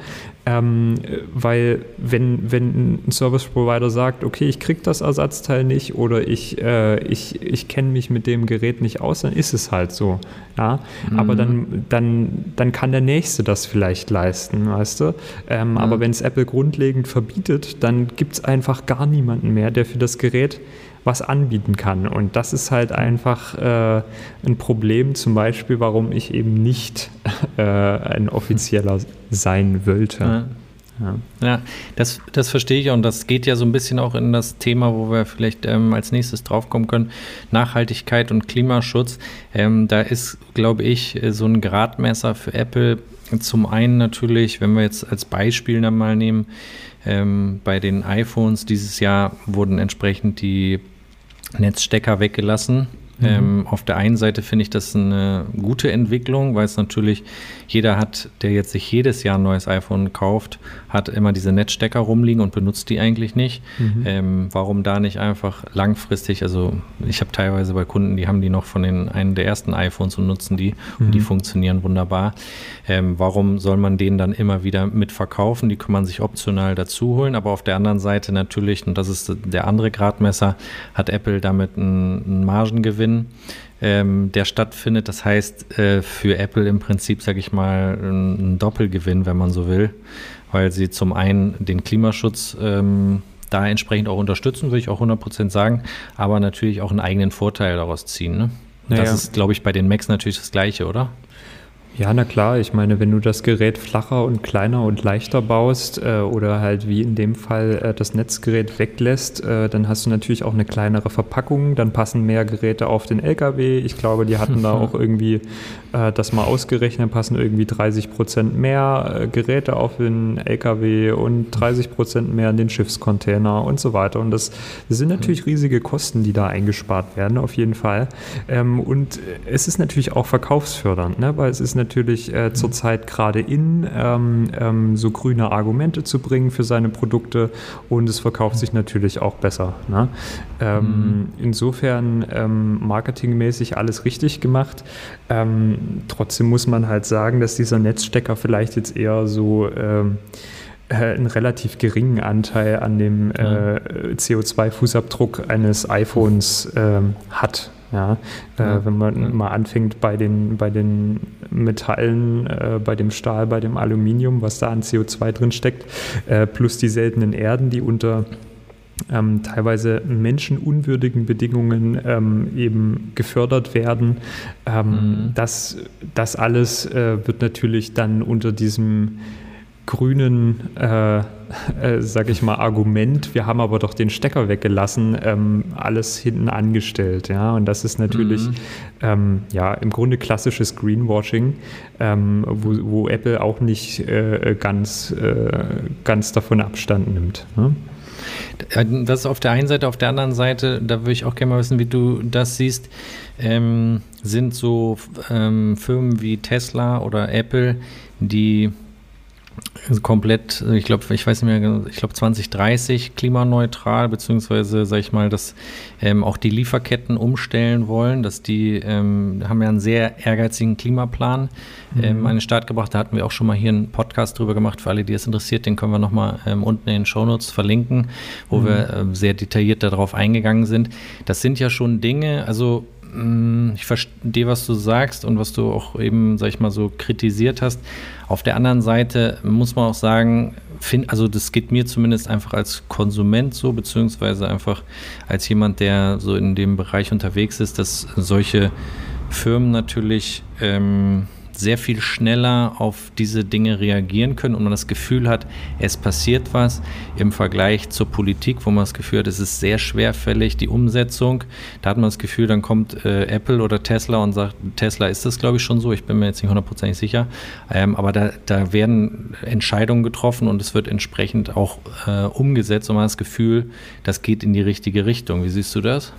ähm, weil wenn, wenn ein Service Provider sagt, okay, ich kriege das Ersatzteil nicht oder ich, äh, ich, ich kenne mich mit dem Gerät nicht aus, dann ist es halt so. Ja? Mhm. Aber dann, dann, dann kann der Nächste das vielleicht leisten, weißt du? Ähm, mhm. Aber wenn es Apple grundlegend verbietet, dann gibt es einfach gar niemanden mehr, der für das Gerät was anbieten kann. Und das ist halt einfach äh, ein Problem, zum Beispiel, warum ich eben nicht äh, ein Offizieller sein wollte. Ja. Ja. ja, das, das verstehe ich und das geht ja so ein bisschen auch in das Thema, wo wir vielleicht ähm, als nächstes draufkommen können, Nachhaltigkeit und Klimaschutz. Ähm, da ist, glaube ich, so ein Gradmesser für Apple zum einen natürlich, wenn wir jetzt als Beispiel dann mal nehmen, ähm, bei den iPhones dieses Jahr wurden entsprechend die Netzstecker weggelassen. Mhm. Ähm, auf der einen Seite finde ich das eine gute Entwicklung, weil es natürlich jeder hat, der jetzt sich jedes Jahr ein neues iPhone kauft, hat immer diese Netzstecker rumliegen und benutzt die eigentlich nicht. Mhm. Ähm, warum da nicht einfach langfristig, also ich habe teilweise bei Kunden, die haben die noch von den einen der ersten iPhones und nutzen die mhm. und die mhm. funktionieren wunderbar. Ähm, warum soll man den dann immer wieder mitverkaufen? Die kann man sich optional dazu holen, aber auf der anderen Seite natürlich, und das ist der andere Gradmesser, hat Apple damit einen, einen Margengewinn ähm, der stattfindet. Das heißt, äh, für Apple im Prinzip, sage ich mal, ein Doppelgewinn, wenn man so will, weil sie zum einen den Klimaschutz ähm, da entsprechend auch unterstützen, würde ich auch 100% sagen, aber natürlich auch einen eigenen Vorteil daraus ziehen. Ne? Naja. Das ist, glaube ich, bei den Macs natürlich das Gleiche, oder? Ja, na klar. Ich meine, wenn du das Gerät flacher und kleiner und leichter baust äh, oder halt wie in dem Fall äh, das Netzgerät weglässt, äh, dann hast du natürlich auch eine kleinere Verpackung. Dann passen mehr Geräte auf den LKW. Ich glaube, die hatten da auch irgendwie äh, das mal ausgerechnet, passen irgendwie 30 Prozent mehr äh, Geräte auf den LKW und 30 Prozent mehr in den Schiffscontainer und so weiter. Und das, das sind natürlich riesige Kosten, die da eingespart werden, auf jeden Fall. Ähm, und es ist natürlich auch verkaufsfördernd, ne? weil es ist natürlich natürlich äh, zurzeit gerade in, ähm, ähm, so grüne Argumente zu bringen für seine Produkte und es verkauft sich natürlich auch besser. Ne? Ähm, mhm. Insofern ähm, marketingmäßig alles richtig gemacht. Ähm, trotzdem muss man halt sagen, dass dieser Netzstecker vielleicht jetzt eher so ähm, äh, einen relativ geringen Anteil an dem äh, CO2-Fußabdruck eines iPhones äh, hat. Ja, äh, wenn man ja. mal anfängt bei den, bei den Metallen, äh, bei dem Stahl, bei dem Aluminium, was da an CO2 drin steckt, äh, plus die seltenen Erden, die unter ähm, teilweise menschenunwürdigen Bedingungen ähm, eben gefördert werden. Ähm, mhm. das, das alles äh, wird natürlich dann unter diesem grünen, äh, äh, sag ich mal, Argument, wir haben aber doch den Stecker weggelassen, ähm, alles hinten angestellt. Ja? Und das ist natürlich mhm. ähm, ja, im Grunde klassisches Greenwashing, ähm, wo, wo, Apple auch nicht äh, ganz, äh, ganz davon Abstand nimmt. Ne? Das ist auf der einen Seite, auf der anderen Seite, da würde ich auch gerne mal wissen, wie du das siehst, ähm, sind so ähm, Firmen wie Tesla oder Apple, die komplett, ich glaube, ich weiß nicht mehr, ich glaube 2030 klimaneutral, beziehungsweise, sage ich mal, dass ähm, auch die Lieferketten umstellen wollen, dass die ähm, haben ja einen sehr ehrgeizigen Klimaplan mhm. ähm, an den Start gebracht. Da hatten wir auch schon mal hier einen Podcast drüber gemacht. Für alle, die es interessiert, den können wir nochmal ähm, unten in den Shownotes verlinken, wo mhm. wir äh, sehr detailliert darauf eingegangen sind. Das sind ja schon Dinge, also ich verstehe, was du sagst und was du auch eben, sag ich mal, so kritisiert hast. Auf der anderen Seite muss man auch sagen, find, also das geht mir zumindest einfach als Konsument so, beziehungsweise einfach als jemand, der so in dem Bereich unterwegs ist, dass solche Firmen natürlich ähm, sehr viel schneller auf diese Dinge reagieren können und man das Gefühl hat, es passiert was im Vergleich zur Politik, wo man das Gefühl hat, es ist sehr schwerfällig, die Umsetzung. Da hat man das Gefühl, dann kommt äh, Apple oder Tesla und sagt, Tesla ist das, glaube ich, schon so, ich bin mir jetzt nicht hundertprozentig sicher, ähm, aber da, da werden Entscheidungen getroffen und es wird entsprechend auch äh, umgesetzt und man hat das Gefühl, das geht in die richtige Richtung. Wie siehst du das?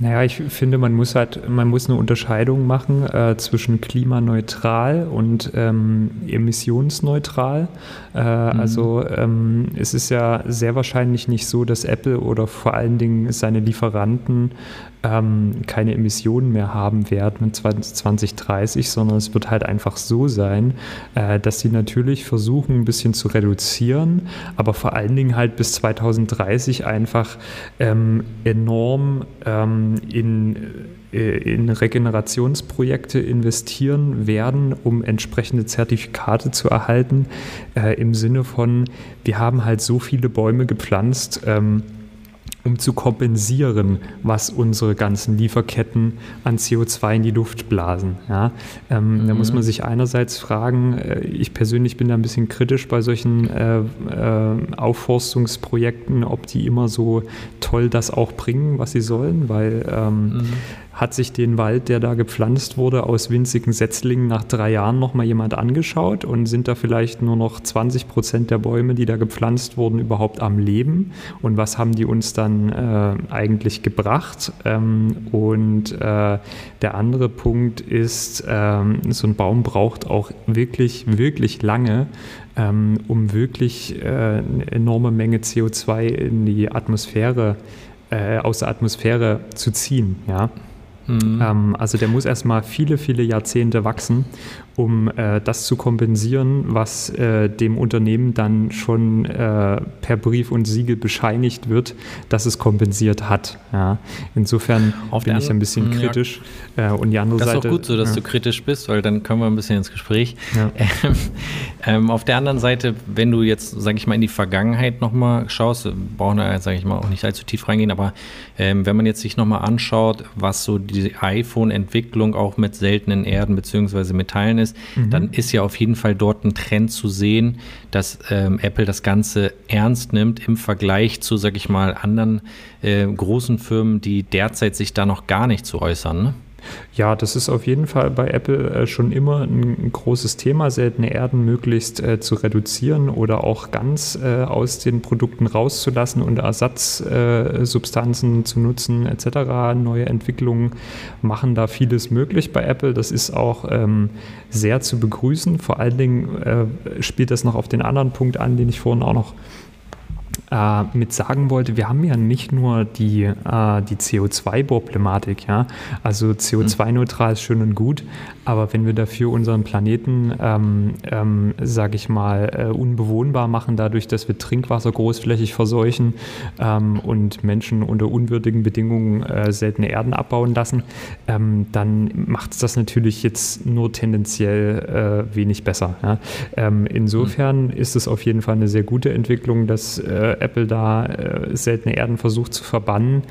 Naja, ich finde, man muss halt, man muss eine Unterscheidung machen äh, zwischen klimaneutral und ähm, emissionsneutral. Äh, mhm. Also ähm, es ist ja sehr wahrscheinlich nicht so, dass Apple oder vor allen Dingen seine Lieferanten ähm, keine Emissionen mehr haben werden mit 2030, sondern es wird halt einfach so sein, äh, dass sie natürlich versuchen, ein bisschen zu reduzieren, aber vor allen Dingen halt bis 2030 einfach ähm, enorm ähm, in äh, in Regenerationsprojekte investieren werden, um entsprechende Zertifikate zu erhalten, äh, im Sinne von, wir haben halt so viele Bäume gepflanzt, ähm, um zu kompensieren, was unsere ganzen Lieferketten an CO2 in die Luft blasen. Ja? Ähm, mhm. Da muss man sich einerseits fragen, äh, ich persönlich bin da ein bisschen kritisch bei solchen äh, äh, Aufforstungsprojekten, ob die immer so toll das auch bringen, was sie sollen, weil ähm, mhm hat sich den Wald, der da gepflanzt wurde, aus winzigen Setzlingen nach drei Jahren nochmal jemand angeschaut und sind da vielleicht nur noch 20 Prozent der Bäume, die da gepflanzt wurden, überhaupt am Leben und was haben die uns dann äh, eigentlich gebracht? Ähm, und äh, der andere Punkt ist, ähm, so ein Baum braucht auch wirklich, wirklich lange, ähm, um wirklich äh, eine enorme Menge CO2 in die Atmosphäre, äh, aus der Atmosphäre zu ziehen. Ja? Mhm. Ähm, also der muss erstmal viele, viele Jahrzehnte wachsen um äh, das zu kompensieren, was äh, dem Unternehmen dann schon äh, per Brief und Siegel bescheinigt wird, dass es kompensiert hat. Ja. Insofern Auf bin ich ein bisschen kritisch. Ja. Äh, und die andere das Seite. Das ist auch gut so, dass ja. du kritisch bist, weil dann kommen wir ein bisschen ins Gespräch. Ähm, ähm, auf der anderen Seite, wenn du jetzt, sage ich mal, in die Vergangenheit nochmal schaust, brauchen wir, sage ich mal, auch nicht allzu tief reingehen, aber ähm, wenn man jetzt sich nochmal anschaut, was so die iPhone-Entwicklung auch mit seltenen Erden bzw. Metallen ist, ist, mhm. dann ist ja auf jeden Fall dort ein Trend zu sehen, dass ähm, Apple das Ganze ernst nimmt im Vergleich zu, sag ich mal, anderen äh, großen Firmen, die derzeit sich da noch gar nicht zu äußern. Ne? Ja, das ist auf jeden Fall bei Apple äh, schon immer ein großes Thema, seltene Erden möglichst äh, zu reduzieren oder auch ganz äh, aus den Produkten rauszulassen und Ersatzsubstanzen zu nutzen etc. Neue Entwicklungen machen da vieles möglich bei Apple. Das ist auch ähm, sehr zu begrüßen. Vor allen Dingen spielt das noch auf den anderen Punkt an, den ich vorhin auch noch äh, mit sagen wollte, wir haben ja nicht nur die, äh, die CO2-Problematik, ja. Also CO2-neutral ist schön und gut, aber wenn wir dafür unseren Planeten, ähm, ähm, sage ich mal, äh, unbewohnbar machen, dadurch, dass wir Trinkwasser großflächig verseuchen ähm, und Menschen unter unwürdigen Bedingungen äh, seltene Erden abbauen lassen, ähm, dann macht es das natürlich jetzt nur tendenziell äh, wenig besser. Ja? Ähm, insofern ist es auf jeden Fall eine sehr gute Entwicklung, dass äh, Apple da äh, seltene Erden versucht zu verbannen.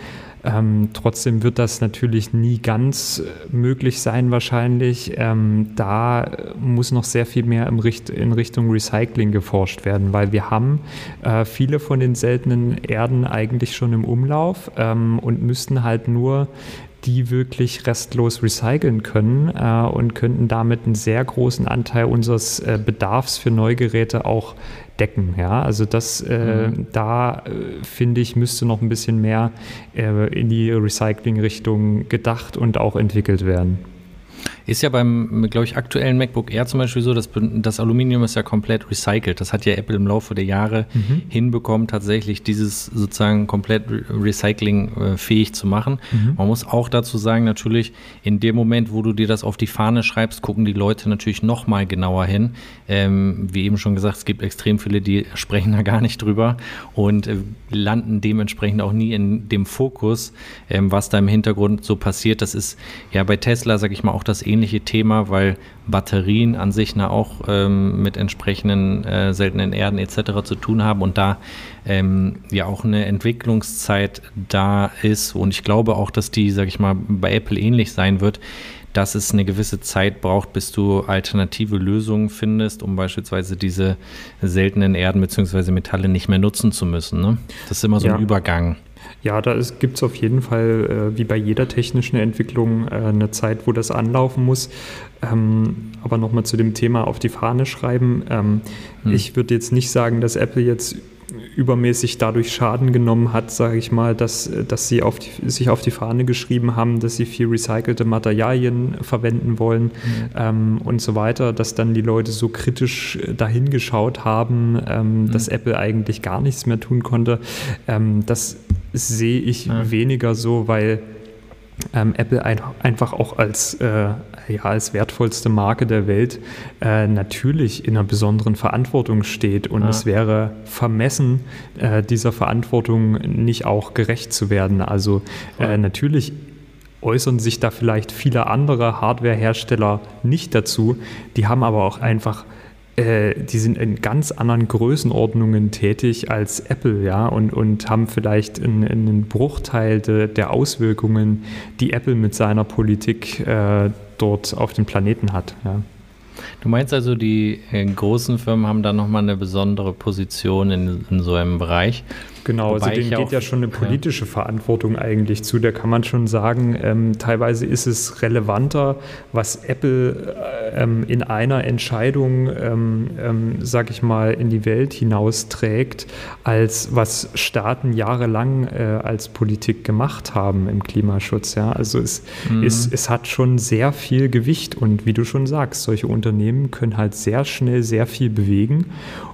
Ähm, trotzdem wird das natürlich nie ganz äh, möglich sein wahrscheinlich. Ähm, da muss noch sehr viel mehr Richt in Richtung Recycling geforscht werden, weil wir haben äh, viele von den seltenen Erden eigentlich schon im Umlauf ähm, und müssten halt nur die wirklich restlos recyceln können äh, und könnten damit einen sehr großen Anteil unseres äh, Bedarfs für Neugeräte auch decken. Ja? Also das, äh, mhm. da äh, finde ich, müsste noch ein bisschen mehr äh, in die Recycling-Richtung gedacht und auch entwickelt werden. Ist ja beim, glaube ich, aktuellen MacBook Air zum Beispiel so, dass das Aluminium ist ja komplett recycelt. Das hat ja Apple im Laufe der Jahre mhm. hinbekommen, tatsächlich dieses sozusagen komplett recyclingfähig zu machen. Mhm. Man muss auch dazu sagen, natürlich, in dem Moment, wo du dir das auf die Fahne schreibst, gucken die Leute natürlich noch mal genauer hin. Ähm, wie eben schon gesagt, es gibt extrem viele, die sprechen da gar nicht drüber und äh, landen dementsprechend auch nie in dem Fokus, ähm, was da im Hintergrund so passiert. Das ist ja bei Tesla, sage ich mal, auch das ähnliche ähnliche Thema, weil Batterien an sich na, auch ähm, mit entsprechenden äh, seltenen Erden etc. zu tun haben und da ähm, ja auch eine Entwicklungszeit da ist. Und ich glaube auch, dass die, sage ich mal, bei Apple ähnlich sein wird dass es eine gewisse Zeit braucht, bis du alternative Lösungen findest, um beispielsweise diese seltenen Erden bzw. Metalle nicht mehr nutzen zu müssen. Ne? Das ist immer so ja. ein Übergang. Ja, da gibt es auf jeden Fall, äh, wie bei jeder technischen Entwicklung, äh, eine Zeit, wo das anlaufen muss. Ähm, aber nochmal zu dem Thema auf die Fahne schreiben. Ähm, hm. Ich würde jetzt nicht sagen, dass Apple jetzt übermäßig dadurch Schaden genommen hat, sage ich mal, dass, dass sie auf die, sich auf die Fahne geschrieben haben, dass sie viel recycelte Materialien verwenden wollen mhm. ähm, und so weiter, dass dann die Leute so kritisch dahingeschaut haben, ähm, mhm. dass Apple eigentlich gar nichts mehr tun konnte. Ähm, das sehe ich ja. weniger so, weil ähm, Apple ein, einfach auch als, äh, ja, als wertvollste Marke der Welt äh, natürlich in einer besonderen Verantwortung steht und ja. es wäre vermessen, äh, dieser Verantwortung nicht auch gerecht zu werden. Also äh, natürlich äußern sich da vielleicht viele andere Hardwarehersteller nicht dazu, die haben aber auch einfach äh, die sind in ganz anderen Größenordnungen tätig als Apple, ja, und, und haben vielleicht einen, einen Bruchteil de, der Auswirkungen, die Apple mit seiner Politik äh, dort auf dem Planeten hat. Ja. Du meinst also, die äh, großen Firmen haben da nochmal eine besondere Position in, in so einem Bereich? Genau, also Wobei also denen geht ja schon eine politische ja. Verantwortung eigentlich zu. Da kann man schon sagen, ähm, teilweise ist es relevanter, was Apple ähm, in einer Entscheidung, ähm, ähm, sag ich mal, in die Welt hinausträgt, als was Staaten jahrelang äh, als Politik gemacht haben im Klimaschutz. Ja? Also es, mhm. es, es hat schon sehr viel Gewicht und wie du schon sagst, solche Unternehmen können halt sehr schnell sehr viel bewegen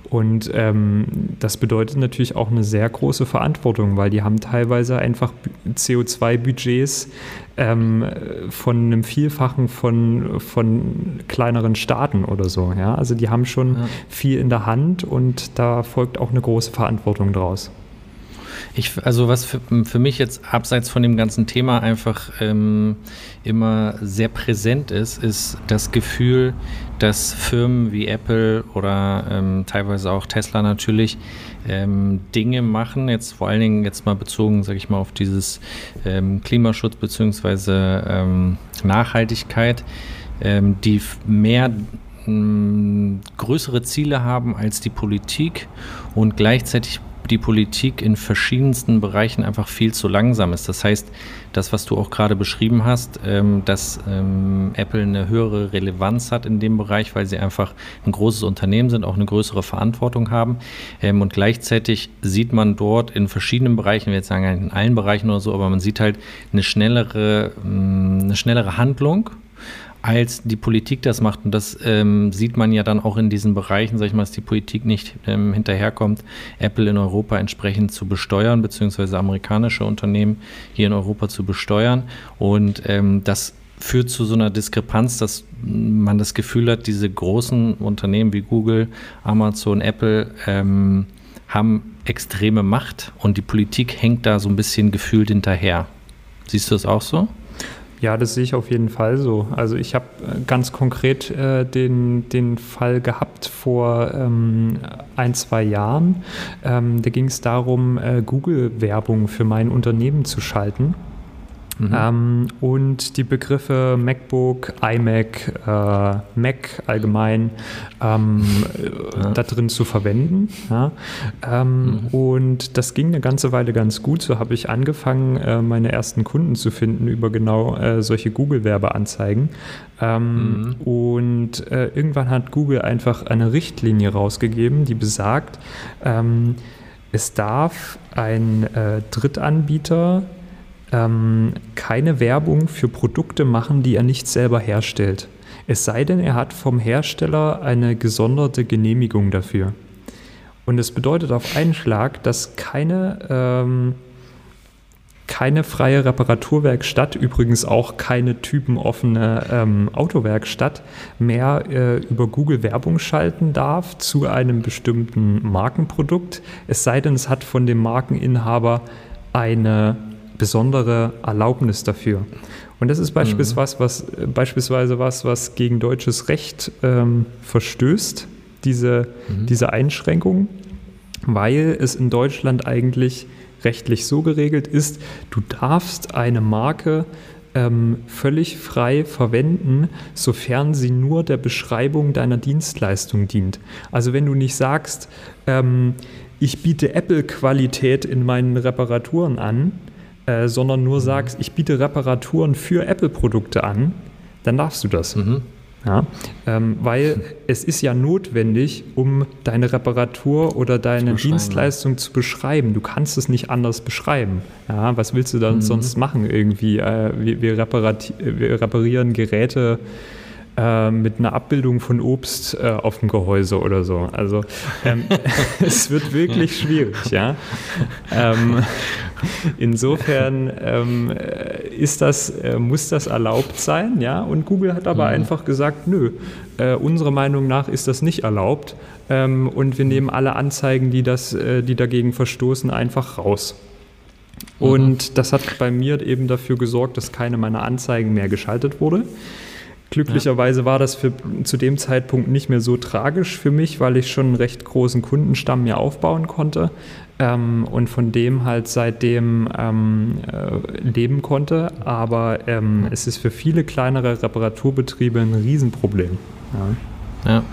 und ähm, das bedeutet natürlich auch eine sehr große Verantwortung, weil die haben teilweise einfach CO2-Budgets ähm, von einem Vielfachen von, von kleineren Staaten oder so. Ja? Also die haben schon ja. viel in der Hand und da folgt auch eine große Verantwortung draus. Ich, also was für, für, mich jetzt abseits von dem ganzen Thema einfach ähm, immer sehr präsent ist, ist das Gefühl, dass Firmen wie Apple oder ähm, teilweise auch Tesla natürlich ähm, Dinge machen, jetzt vor allen Dingen jetzt mal bezogen, sage ich mal, auf dieses ähm, Klimaschutz bzw. Ähm, Nachhaltigkeit, ähm, die mehr größere Ziele haben als die Politik und gleichzeitig die Politik in verschiedensten Bereichen einfach viel zu langsam ist. Das heißt, das, was du auch gerade beschrieben hast, ähm, dass ähm, Apple eine höhere Relevanz hat in dem Bereich, weil sie einfach ein großes Unternehmen sind, auch eine größere Verantwortung haben. Ähm, und gleichzeitig sieht man dort in verschiedenen Bereichen, wir jetzt sagen in allen Bereichen oder so, aber man sieht halt eine schnellere, mm, eine schnellere Handlung als die Politik das macht. Und das ähm, sieht man ja dann auch in diesen Bereichen, sag ich mal, dass die Politik nicht ähm, hinterherkommt, Apple in Europa entsprechend zu besteuern, beziehungsweise amerikanische Unternehmen hier in Europa zu besteuern. Und ähm, das führt zu so einer Diskrepanz, dass man das Gefühl hat, diese großen Unternehmen wie Google, Amazon, Apple ähm, haben extreme Macht und die Politik hängt da so ein bisschen gefühlt hinterher. Siehst du das auch so? Ja, das sehe ich auf jeden Fall so. Also ich habe äh, ganz konkret äh, den, den Fall gehabt vor ähm, ein, zwei Jahren. Ähm, da ging es darum, äh, Google-Werbung für mein Unternehmen zu schalten. Mhm. Ähm, und die Begriffe MacBook, iMac, äh, Mac allgemein ähm, ja. da drin zu verwenden. Ja? Ähm, mhm. Und das ging eine ganze Weile ganz gut. So habe ich angefangen, äh, meine ersten Kunden zu finden über genau äh, solche Google-Werbeanzeigen. Ähm, mhm. Und äh, irgendwann hat Google einfach eine Richtlinie rausgegeben, die besagt, ähm, es darf ein äh, Drittanbieter ähm, keine Werbung für Produkte machen, die er nicht selber herstellt. Es sei denn, er hat vom Hersteller eine gesonderte Genehmigung dafür. Und es bedeutet auf einen Schlag, dass keine, ähm, keine freie Reparaturwerkstatt, übrigens auch keine typenoffene ähm, Autowerkstatt, mehr äh, über Google Werbung schalten darf zu einem bestimmten Markenprodukt. Es sei denn, es hat von dem Markeninhaber eine besondere Erlaubnis dafür. Und das ist beispielsweise, mhm. was, beispielsweise was, was gegen deutsches Recht ähm, verstößt, diese, mhm. diese Einschränkung, weil es in Deutschland eigentlich rechtlich so geregelt ist, du darfst eine Marke ähm, völlig frei verwenden, sofern sie nur der Beschreibung deiner Dienstleistung dient. Also wenn du nicht sagst, ähm, ich biete Apple-Qualität in meinen Reparaturen an, äh, sondern nur sagst, ich biete Reparaturen für Apple-Produkte an, dann darfst du das. Mhm. Ja, ähm, weil es ist ja notwendig, um deine Reparatur oder deine Dienstleistung zu beschreiben. Du kannst es nicht anders beschreiben. Ja, was willst du dann mhm. sonst machen irgendwie? Äh, wir, wir, wir, reparieren Geräte äh, mit einer Abbildung von Obst äh, auf dem Gehäuse oder so. Also ähm, es wird wirklich schwierig, ja. Ähm, insofern ähm, ist das, äh, muss das erlaubt sein, ja. Und Google hat aber mhm. einfach gesagt, nö, äh, unserer Meinung nach ist das nicht erlaubt. Ähm, und wir nehmen alle Anzeigen, die, das, äh, die dagegen verstoßen, einfach raus. Und mhm. das hat bei mir eben dafür gesorgt, dass keine meiner Anzeigen mehr geschaltet wurde. Glücklicherweise ja. war das für, zu dem Zeitpunkt nicht mehr so tragisch für mich, weil ich schon einen recht großen Kundenstamm mir aufbauen konnte ähm, und von dem halt seitdem ähm, äh, leben konnte. Aber ähm, es ist für viele kleinere Reparaturbetriebe ein Riesenproblem. Ja. Ja,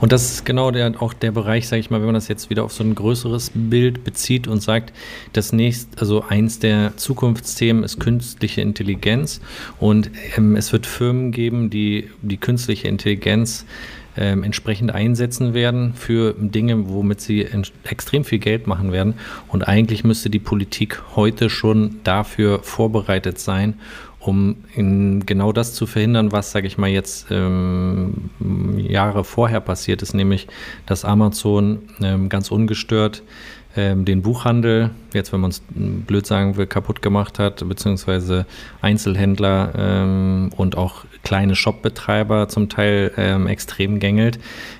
und das ist genau der, auch der Bereich, sage ich mal, wenn man das jetzt wieder auf so ein größeres Bild bezieht und sagt, das nächste, also eins der Zukunftsthemen ist künstliche Intelligenz und ähm, es wird Firmen geben, die die künstliche Intelligenz ähm, entsprechend einsetzen werden für Dinge, womit sie extrem viel Geld machen werden. Und eigentlich müsste die Politik heute schon dafür vorbereitet sein um genau das zu verhindern, was, sage ich mal, jetzt ähm, Jahre vorher passiert ist, nämlich dass Amazon ähm, ganz ungestört ähm, den Buchhandel, jetzt wenn man es blöd sagen will, kaputt gemacht hat, beziehungsweise Einzelhändler ähm, und auch kleine Shopbetreiber zum Teil ähm, extrem gängelt,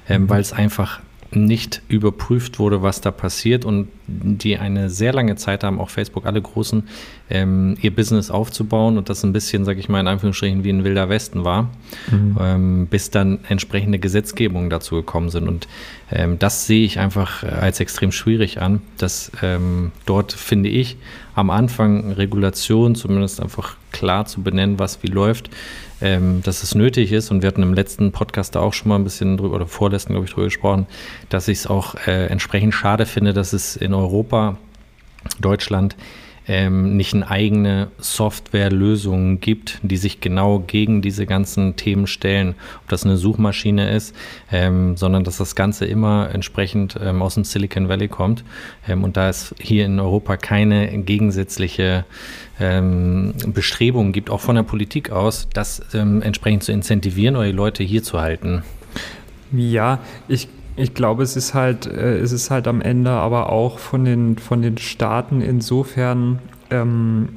ähm, mhm. weil es einfach nicht überprüft wurde, was da passiert und die eine sehr lange Zeit haben, auch Facebook, alle Großen, ähm, ihr Business aufzubauen und das ein bisschen, sage ich mal, in Anführungsstrichen wie ein wilder Westen war, mhm. ähm, bis dann entsprechende Gesetzgebungen dazu gekommen sind. Und ähm, das sehe ich einfach als extrem schwierig an, dass ähm, dort, finde ich, am Anfang Regulation zumindest einfach klar zu benennen, was wie läuft, ähm, dass es nötig ist. Und wir hatten im letzten Podcast da auch schon mal ein bisschen drüber, oder vorletzten, glaube ich, drüber gesprochen, dass ich es auch äh, entsprechend schade finde, dass es in Europa, Deutschland, ähm, nicht eine eigene Softwarelösung gibt, die sich genau gegen diese ganzen Themen stellen. Ob das eine Suchmaschine ist, ähm, sondern dass das Ganze immer entsprechend ähm, aus dem Silicon Valley kommt. Ähm, und da es hier in Europa keine gegensätzliche ähm, Bestrebungen gibt, auch von der Politik aus, das ähm, entsprechend zu incentivieren oder die Leute hier zu halten. Ja, ich ich glaube, es ist halt, äh, es ist halt am Ende aber auch von den, von den Staaten insofern ähm,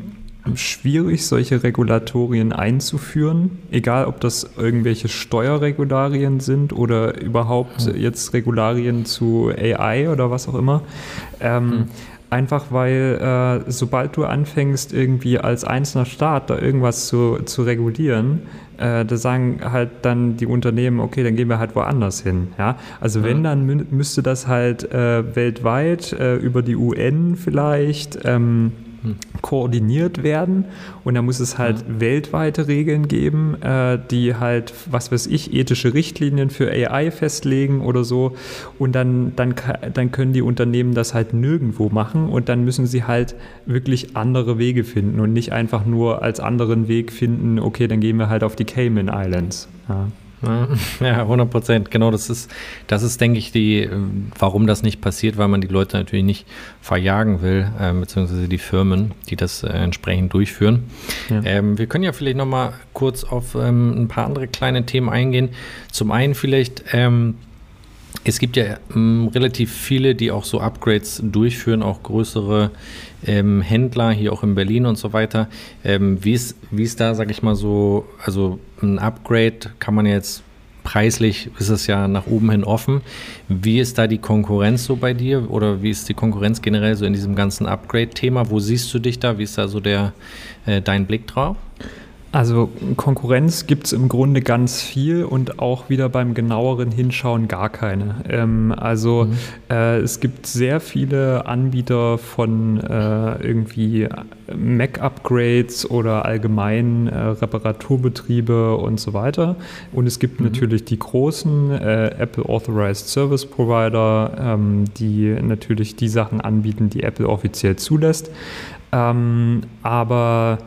schwierig, solche Regulatorien einzuführen, egal ob das irgendwelche Steuerregularien sind oder überhaupt jetzt Regularien zu AI oder was auch immer. Ähm, mhm Einfach weil äh, sobald du anfängst, irgendwie als einzelner Staat da irgendwas zu, zu regulieren, äh, da sagen halt dann die Unternehmen, okay, dann gehen wir halt woanders hin. Ja? Also ja. wenn, dann mü müsste das halt äh, weltweit äh, über die UN vielleicht ähm, koordiniert werden und da muss es halt mhm. weltweite Regeln geben, äh, die halt, was weiß ich, ethische Richtlinien für AI festlegen oder so und dann, dann, dann können die Unternehmen das halt nirgendwo machen und dann müssen sie halt wirklich andere Wege finden und nicht einfach nur als anderen Weg finden, okay, dann gehen wir halt auf die Cayman Islands. Ja. Ja, 100 Prozent. Genau, das ist, das ist, denke ich, die, ähm, warum das nicht passiert, weil man die Leute natürlich nicht verjagen will, äh, beziehungsweise die Firmen, die das äh, entsprechend durchführen. Ja. Ähm, wir können ja vielleicht nochmal kurz auf ähm, ein paar andere kleine Themen eingehen. Zum einen vielleicht, ähm, es gibt ja ähm, relativ viele, die auch so Upgrades durchführen, auch größere ähm, Händler hier auch in Berlin und so weiter. Ähm, wie, ist, wie ist da, sag ich mal so, also ein Upgrade kann man jetzt preislich ist es ja nach oben hin offen. Wie ist da die Konkurrenz so bei dir oder wie ist die Konkurrenz generell so in diesem ganzen Upgrade-Thema? Wo siehst du dich da? Wie ist da so der, äh, dein Blick drauf? Also Konkurrenz gibt es im Grunde ganz viel und auch wieder beim genaueren Hinschauen gar keine. Ähm, also mhm. äh, es gibt sehr viele Anbieter von äh, irgendwie Mac-Upgrades oder allgemein äh, Reparaturbetriebe und so weiter. Und es gibt mhm. natürlich die großen äh, Apple Authorized Service Provider, ähm, die natürlich die Sachen anbieten, die Apple offiziell zulässt. Ähm, aber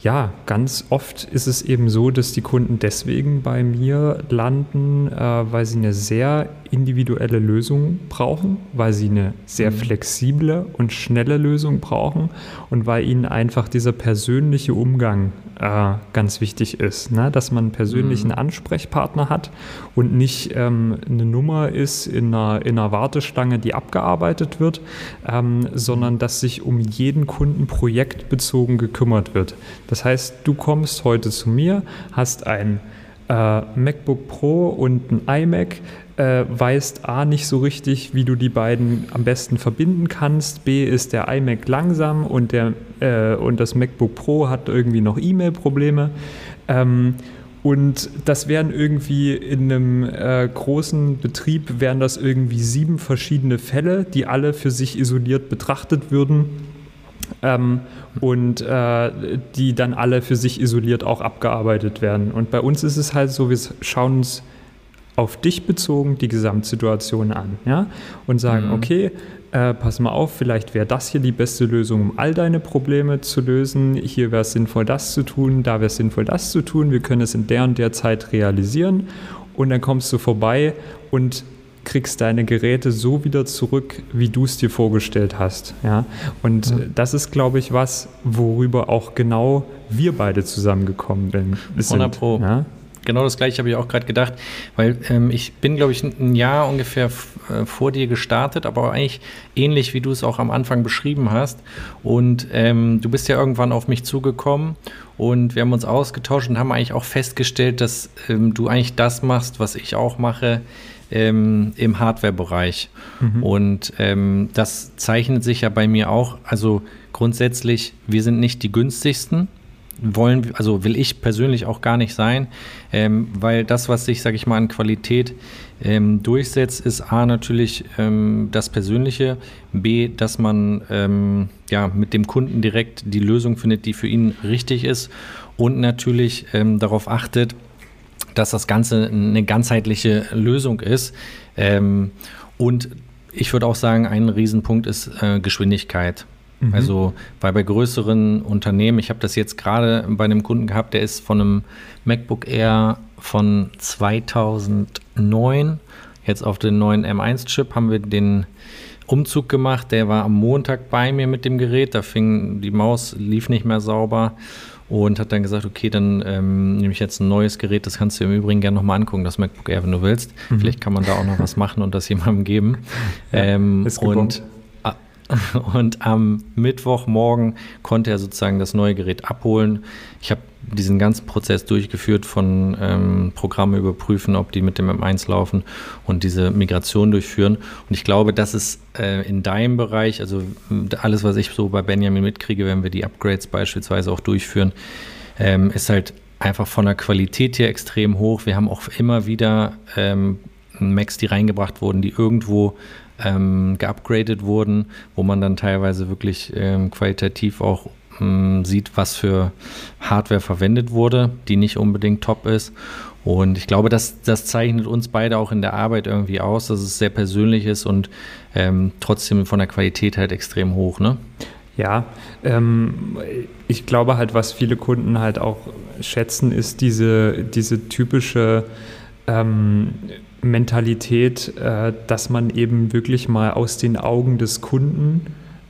ja, ganz oft ist es eben so, dass die Kunden deswegen bei mir landen, äh, weil sie eine sehr individuelle Lösung brauchen, weil sie eine sehr mhm. flexible und schnelle Lösung brauchen und weil ihnen einfach dieser persönliche Umgang äh, ganz wichtig ist, ne? dass man einen persönlichen mhm. Ansprechpartner hat und nicht ähm, eine Nummer ist in einer, in einer Warteschlange, die abgearbeitet wird, ähm, sondern dass sich um jeden Kunden projektbezogen gekümmert wird. Das heißt, du kommst heute zu mir, hast ein äh, MacBook Pro und ein iMac, äh, weißt A nicht so richtig, wie du die beiden am besten verbinden kannst. B ist der iMac langsam und, der, äh, und das MacBook Pro hat irgendwie noch E-Mail-Probleme. Ähm, und das wären irgendwie in einem äh, großen Betrieb, wären das irgendwie sieben verschiedene Fälle, die alle für sich isoliert betrachtet würden. Ähm, und äh, die dann alle für sich isoliert auch abgearbeitet werden. Und bei uns ist es halt so, wir schauen uns auf dich bezogen die Gesamtsituation an ja? und sagen, mhm. okay, äh, pass mal auf, vielleicht wäre das hier die beste Lösung, um all deine Probleme zu lösen. Hier wäre es sinnvoll, das zu tun, da wäre es sinnvoll, das zu tun. Wir können es in der und der Zeit realisieren. Und dann kommst du vorbei und kriegst deine Geräte so wieder zurück, wie du es dir vorgestellt hast. Ja? Und ja. das ist, glaube ich, was, worüber auch genau wir beide zusammengekommen sind. 100 Pro. Ja? Genau das gleiche habe ich auch gerade gedacht, weil ähm, ich bin, glaube ich, ein Jahr ungefähr äh, vor dir gestartet, aber eigentlich ähnlich, wie du es auch am Anfang beschrieben hast. Und ähm, du bist ja irgendwann auf mich zugekommen und wir haben uns ausgetauscht und haben eigentlich auch festgestellt, dass ähm, du eigentlich das machst, was ich auch mache ähm, im Hardware-Bereich. Mhm. Und ähm, das zeichnet sich ja bei mir auch. Also grundsätzlich, wir sind nicht die günstigsten wollen, also will ich persönlich auch gar nicht sein, ähm, weil das, was sich, sage ich mal, an Qualität ähm, durchsetzt, ist A natürlich ähm, das Persönliche, B, dass man ähm, ja mit dem Kunden direkt die Lösung findet, die für ihn richtig ist und natürlich ähm, darauf achtet, dass das Ganze eine ganzheitliche Lösung ist. Ähm, und ich würde auch sagen, ein Riesenpunkt ist äh, Geschwindigkeit. Mhm. Also, weil bei größeren Unternehmen, ich habe das jetzt gerade bei einem Kunden gehabt, der ist von einem MacBook Air von 2009 jetzt auf den neuen M1-Chip, haben wir den Umzug gemacht. Der war am Montag bei mir mit dem Gerät. Da fing die Maus, lief nicht mehr sauber und hat dann gesagt, okay, dann ähm, nehme ich jetzt ein neues Gerät, das kannst du im Übrigen gerne nochmal angucken, das MacBook Air, wenn du willst. Mhm. Vielleicht kann man da auch noch was machen und das jemandem geben. Ja, ähm, und und am Mittwochmorgen konnte er sozusagen das neue Gerät abholen. Ich habe diesen ganzen Prozess durchgeführt von ähm, Programme überprüfen, ob die mit dem M1 laufen und diese Migration durchführen. Und ich glaube, das ist äh, in deinem Bereich, also alles, was ich so bei Benjamin mitkriege, wenn wir die Upgrades beispielsweise auch durchführen, ähm, ist halt einfach von der Qualität her extrem hoch. Wir haben auch immer wieder ähm, Macs, die reingebracht wurden, die irgendwo ähm, geupgradet wurden, wo man dann teilweise wirklich ähm, qualitativ auch ähm, sieht, was für Hardware verwendet wurde, die nicht unbedingt top ist. Und ich glaube, das, das zeichnet uns beide auch in der Arbeit irgendwie aus, dass es sehr persönlich ist und ähm, trotzdem von der Qualität halt extrem hoch, ne? Ja, ähm, ich glaube halt, was viele Kunden halt auch schätzen, ist diese, diese typische ähm, Mentalität, äh, dass man eben wirklich mal aus den Augen des Kunden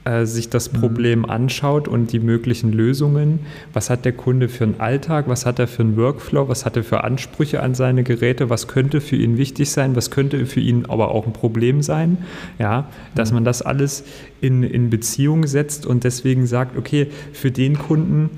äh, sich das mhm. Problem anschaut und die möglichen Lösungen. Was hat der Kunde für einen Alltag? Was hat er für einen Workflow? Was hat er für Ansprüche an seine Geräte? Was könnte für ihn wichtig sein? Was könnte für ihn aber auch ein Problem sein? Ja, dass mhm. man das alles in, in Beziehung setzt und deswegen sagt, okay, für den Kunden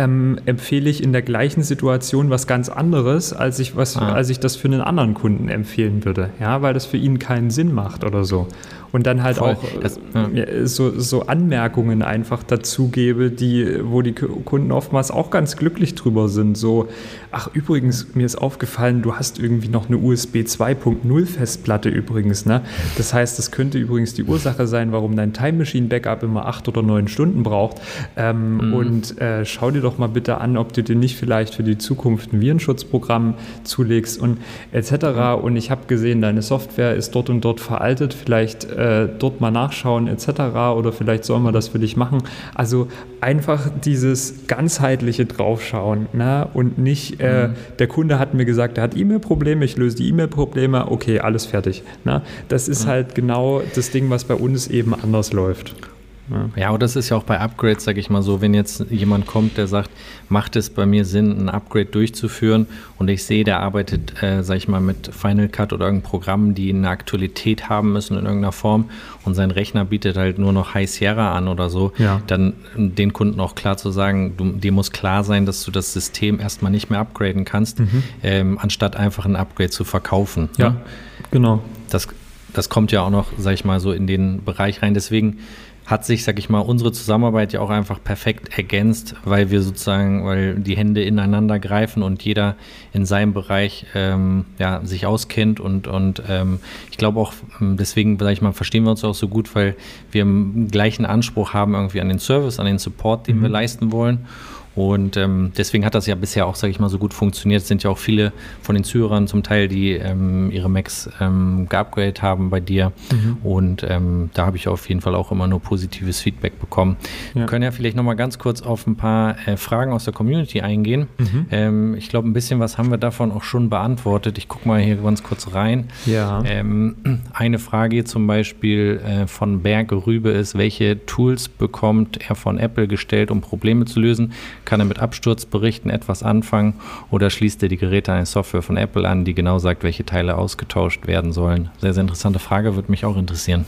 ähm, empfehle ich in der gleichen Situation was ganz anderes, als ich, was, ah. als ich das für einen anderen Kunden empfehlen würde, ja, weil das für ihn keinen Sinn macht oder so und dann halt Voll. auch das, ja. so, so Anmerkungen einfach dazu gebe, die, wo die Kunden oftmals auch ganz glücklich drüber sind. So, ach übrigens, mir ist aufgefallen, du hast irgendwie noch eine USB 2.0 Festplatte übrigens. Ne? Das heißt, das könnte übrigens die Ursache sein, warum dein Time Machine Backup immer acht oder neun Stunden braucht. Ähm, mhm. Und äh, schau dir doch mal bitte an, ob du dir nicht vielleicht für die Zukunft ein Virenschutzprogramm zulegst und etc. Und ich habe gesehen, deine Software ist dort und dort veraltet. Vielleicht äh, dort mal nachschauen etc. Oder vielleicht sollen wir das für dich machen. Also einfach dieses ganzheitliche Draufschauen ne? und nicht, äh, mhm. der Kunde hat mir gesagt, er hat E-Mail-Probleme, ich löse die E-Mail-Probleme, okay, alles fertig. Ne? Das ist mhm. halt genau das Ding, was bei uns eben anders läuft. Ja, und das ist ja auch bei Upgrades, sage ich mal so, wenn jetzt jemand kommt, der sagt, macht es bei mir Sinn, ein Upgrade durchzuführen und ich sehe, der arbeitet, äh, sage ich mal, mit Final Cut oder irgendeinem Programm, die eine Aktualität haben müssen in irgendeiner Form und sein Rechner bietet halt nur noch High Sierra an oder so, ja. dann den Kunden auch klar zu sagen, du, dir muss klar sein, dass du das System erstmal nicht mehr upgraden kannst, mhm. ähm, anstatt einfach ein Upgrade zu verkaufen. Ja, ne? genau. Das, das kommt ja auch noch, sage ich mal, so in den Bereich rein. Deswegen hat sich, sag ich mal, unsere Zusammenarbeit ja auch einfach perfekt ergänzt, weil wir sozusagen, weil die Hände ineinander greifen und jeder in seinem Bereich ähm, ja, sich auskennt und, und ähm, ich glaube auch, hm, deswegen, sag ich mal, verstehen wir uns auch so gut, weil wir einen gleichen Anspruch haben irgendwie an den Service, an den Support, den mhm. wir leisten wollen. Und ähm, deswegen hat das ja bisher auch, sage ich mal, so gut funktioniert. Es sind ja auch viele von den Zuhörern zum Teil, die ähm, ihre Macs ähm, geupgradet haben bei dir. Mhm. Und ähm, da habe ich auf jeden Fall auch immer nur positives Feedback bekommen. Ja. Wir können ja vielleicht nochmal ganz kurz auf ein paar äh, Fragen aus der Community eingehen. Mhm. Ähm, ich glaube, ein bisschen was haben wir davon auch schon beantwortet. Ich gucke mal hier ganz kurz rein. Ja. Ähm, eine Frage zum Beispiel äh, von Berg Rübe ist, welche Tools bekommt er von Apple gestellt, um Probleme zu lösen? Kann er mit Absturzberichten etwas anfangen oder schließt er die Geräte an eine Software von Apple an, die genau sagt, welche Teile ausgetauscht werden sollen? Sehr, sehr interessante Frage, würde mich auch interessieren.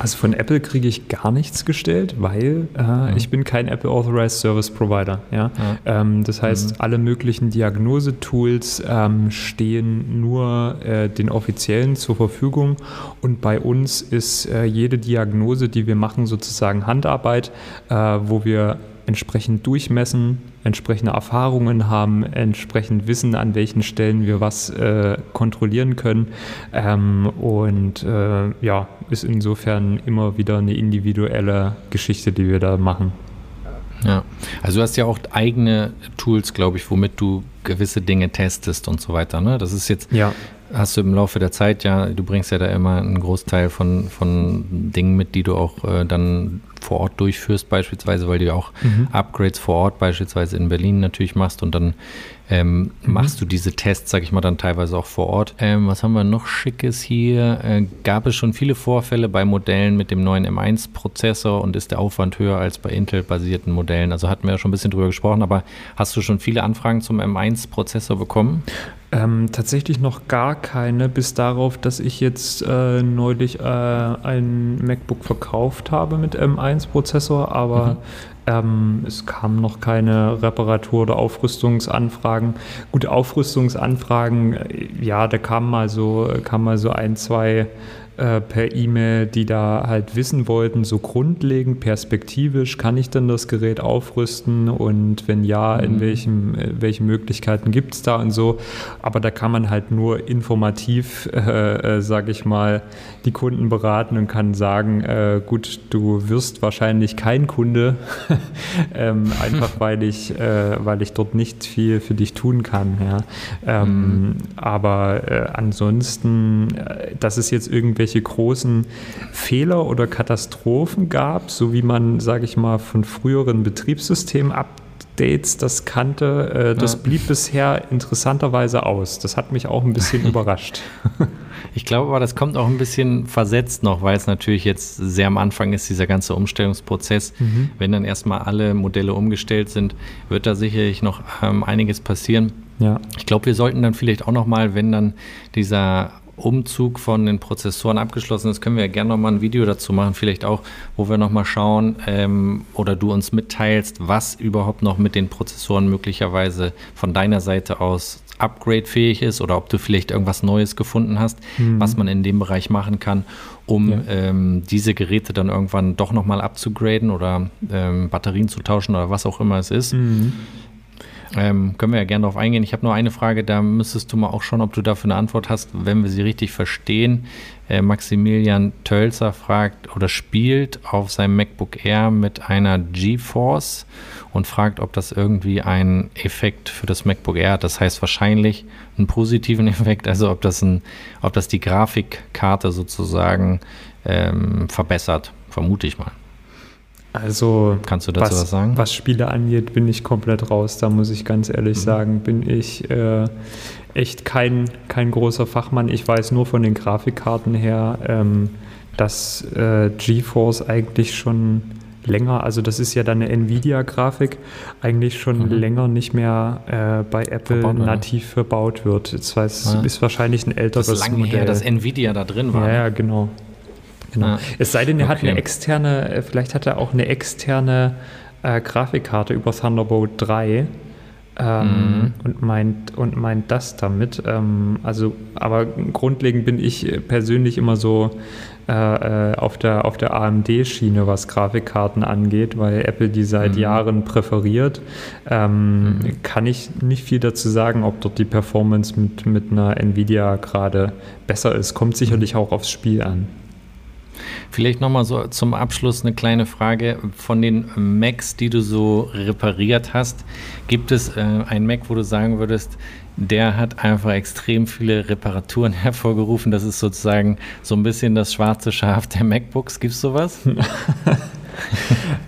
Also von Apple kriege ich gar nichts gestellt, weil äh, mhm. ich bin kein Apple Authorized Service Provider. Ja? ja. Ähm, das heißt, mhm. alle möglichen Diagnosetools ähm, stehen nur äh, den offiziellen zur Verfügung und bei uns ist äh, jede Diagnose, die wir machen, sozusagen Handarbeit, äh, wo wir entsprechend durchmessen, entsprechende Erfahrungen haben, entsprechend wissen, an welchen Stellen wir was äh, kontrollieren können. Ähm, und äh, ja, ist insofern immer wieder eine individuelle Geschichte, die wir da machen. Ja, also du hast ja auch eigene Tools, glaube ich, womit du gewisse Dinge testest und so weiter. Ne? Das ist jetzt, ja. Hast du im Laufe der Zeit ja, du bringst ja da immer einen Großteil von, von Dingen mit, die du auch äh, dann vor Ort durchführst, beispielsweise, weil du ja auch mhm. Upgrades vor Ort beispielsweise in Berlin natürlich machst und dann ähm, mhm. machst du diese Tests, sag ich mal, dann teilweise auch vor Ort. Ähm, was haben wir noch Schickes hier? Äh, gab es schon viele Vorfälle bei Modellen mit dem neuen M1-Prozessor und ist der Aufwand höher als bei Intel-basierten Modellen? Also hatten wir ja schon ein bisschen drüber gesprochen, aber hast du schon viele Anfragen zum M1-Prozessor bekommen? Ähm, tatsächlich noch gar keine, bis darauf, dass ich jetzt äh, neulich äh, ein MacBook verkauft habe mit M1-Prozessor, aber mhm. ähm, es kamen noch keine Reparatur- oder Aufrüstungsanfragen. Gute Aufrüstungsanfragen, äh, ja, da kamen mal so, kam mal so ein, zwei äh, per E-Mail, die da halt wissen wollten, so grundlegend, perspektivisch, kann ich denn das Gerät aufrüsten und wenn ja, in mhm. welchen, äh, welche Möglichkeiten gibt es da und so. Aber da kann man halt nur informativ, äh, äh, sage ich mal, die Kunden beraten und kann sagen, äh, gut, du wirst wahrscheinlich kein Kunde, ähm, einfach weil ich, äh, weil ich dort nicht viel für dich tun kann. Ja. Ähm, mhm. Aber ansonsten, dass es jetzt irgendwelche irgendwelche großen Fehler oder Katastrophen gab, so wie man, sage ich mal, von früheren Betriebssystemen Updates das kannte, äh, das ja. blieb bisher interessanterweise aus. Das hat mich auch ein bisschen überrascht. Ich glaube aber, das kommt auch ein bisschen versetzt noch, weil es natürlich jetzt sehr am Anfang ist, dieser ganze Umstellungsprozess. Mhm. Wenn dann erstmal alle Modelle umgestellt sind, wird da sicherlich noch ähm, einiges passieren. Ja. Ich glaube, wir sollten dann vielleicht auch noch mal, wenn dann dieser Umzug von den Prozessoren abgeschlossen ist, können wir ja gerne nochmal ein Video dazu machen, vielleicht auch, wo wir nochmal schauen ähm, oder du uns mitteilst, was überhaupt noch mit den Prozessoren möglicherweise von deiner Seite aus upgradefähig ist oder ob du vielleicht irgendwas Neues gefunden hast, mhm. was man in dem Bereich machen kann, um ja. ähm, diese Geräte dann irgendwann doch nochmal abzugraden oder ähm, Batterien zu tauschen oder was auch immer es ist. Mhm. Ähm, können wir ja gerne darauf eingehen. Ich habe nur eine Frage, da müsstest du mal auch schauen, ob du dafür eine Antwort hast, wenn wir sie richtig verstehen. Äh, Maximilian Tölzer fragt oder spielt auf seinem MacBook Air mit einer GeForce und fragt, ob das irgendwie einen Effekt für das MacBook Air hat. Das heißt wahrscheinlich einen positiven Effekt, also ob das, ein, ob das die Grafikkarte sozusagen ähm, verbessert, vermute ich mal. Also, kannst du dazu was, was, sagen? Was Spiele angeht, bin ich komplett raus. Da muss ich ganz ehrlich mhm. sagen, bin ich äh, echt kein, kein großer Fachmann. Ich weiß nur von den Grafikkarten her, ähm, dass äh, GeForce eigentlich schon länger, also das ist ja dann eine Nvidia-Grafik, eigentlich schon mhm. länger nicht mehr äh, bei Apple verbaut, nativ verbaut wird. Das heißt, ja. ist wahrscheinlich ein älteres das ist lange Modell. her, dass Nvidia da drin war. Ja, ja genau. Genau. Ah, es sei denn, er okay. hat eine externe, äh, vielleicht hat er auch eine externe äh, Grafikkarte über Thunderbolt 3 ähm, mhm. und, meint, und meint das damit. Ähm, also, aber grundlegend bin ich persönlich immer so äh, äh auf der, auf der AMD-Schiene, was Grafikkarten angeht, weil Apple die seit mhm. Jahren präferiert. Ähm, mhm. Kann ich nicht viel dazu sagen, ob dort die Performance mit, mit einer Nvidia gerade besser ist. Kommt sicherlich auch aufs Spiel an. Vielleicht nochmal so zum Abschluss eine kleine Frage. Von den Macs, die du so repariert hast, gibt es äh, einen Mac, wo du sagen würdest, der hat einfach extrem viele Reparaturen hervorgerufen. Das ist sozusagen so ein bisschen das schwarze Schaf der MacBooks. Gibt es sowas?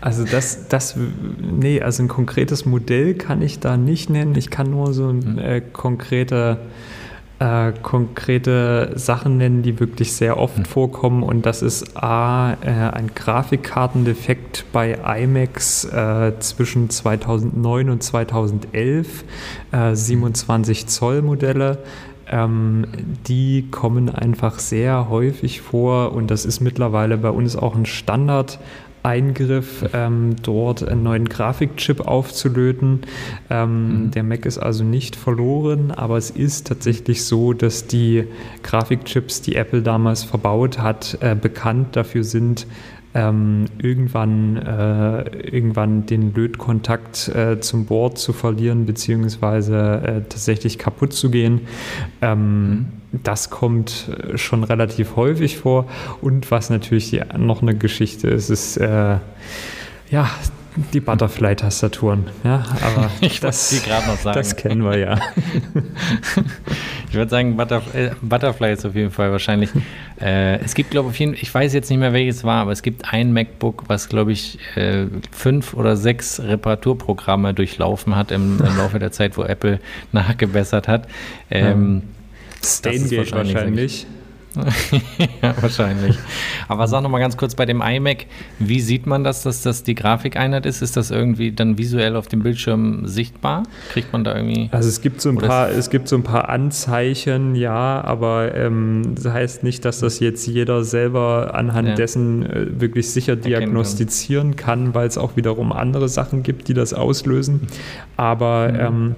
Also das, das, nee, also ein konkretes Modell kann ich da nicht nennen. Ich kann nur so ein hm. äh, konkrete äh, konkrete Sachen nennen, die wirklich sehr oft mhm. vorkommen. Und das ist A, äh, ein Grafikkartendefekt bei iMacs äh, zwischen 2009 und 2011, 27 äh, Zoll Modelle. Ähm, die kommen einfach sehr häufig vor und das ist mittlerweile bei uns auch ein Standard Eingriff, ähm, dort einen neuen Grafikchip aufzulöten. Ähm, mhm. Der Mac ist also nicht verloren, aber es ist tatsächlich so, dass die Grafikchips, die Apple damals verbaut hat, äh, bekannt dafür sind, ähm, irgendwann, äh, irgendwann den Lötkontakt äh, zum Board zu verlieren, beziehungsweise äh, tatsächlich kaputt zu gehen. Ähm, mhm. Das kommt äh, schon relativ häufig vor. Und was natürlich noch eine Geschichte ist, ist äh, ja die Butterfly-Tastaturen. Ja, aber ich das, gerade noch sagen. Das kennen wir ja. ich würde sagen, Butterf äh, Butterfly ist auf jeden Fall wahrscheinlich. Äh, es gibt, glaube ich, ich weiß jetzt nicht mehr, welches war, aber es gibt ein MacBook, was, glaube ich, äh, fünf oder sechs Reparaturprogramme durchlaufen hat im, im, Laufe der Zeit, wo Apple nachgebessert hat. Ähm. Stain wahrscheinlich. wahrscheinlich. ja, wahrscheinlich. Aber sag noch mal ganz kurz bei dem iMac, wie sieht man das, dass das die Grafikeinheit ist? Ist das irgendwie dann visuell auf dem Bildschirm sichtbar? Kriegt man da irgendwie? Also es gibt so ein paar, es gibt so ein paar Anzeichen, ja, aber ähm, das heißt nicht, dass das jetzt jeder selber anhand ja. dessen äh, wirklich sicher diagnostizieren kann, kann weil es auch wiederum andere Sachen gibt, die das auslösen. Aber mhm. ähm,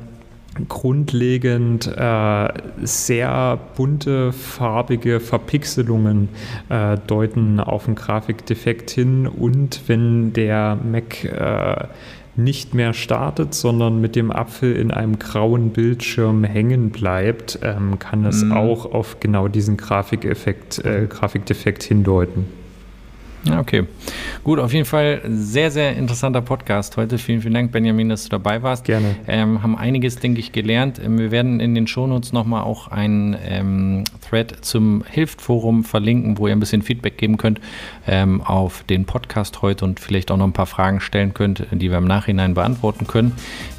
grundlegend äh, sehr bunte, farbige Verpixelungen äh, deuten auf einen Grafikdefekt hin und wenn der Mac äh, nicht mehr startet, sondern mit dem Apfel in einem grauen Bildschirm hängen bleibt, ähm, kann es mhm. auch auf genau diesen Grafikeffekt, äh, Grafikdefekt hindeuten. Ja, okay. Gut, auf jeden Fall sehr, sehr interessanter Podcast heute. Vielen, vielen Dank, Benjamin, dass du dabei warst. Gerne. Ähm, haben einiges, denke ich, gelernt. Ähm, wir werden in den Shownotes nochmal auch einen ähm, Thread zum Hilft-Forum verlinken, wo ihr ein bisschen Feedback geben könnt ähm, auf den Podcast heute und vielleicht auch noch ein paar Fragen stellen könnt, die wir im Nachhinein beantworten können.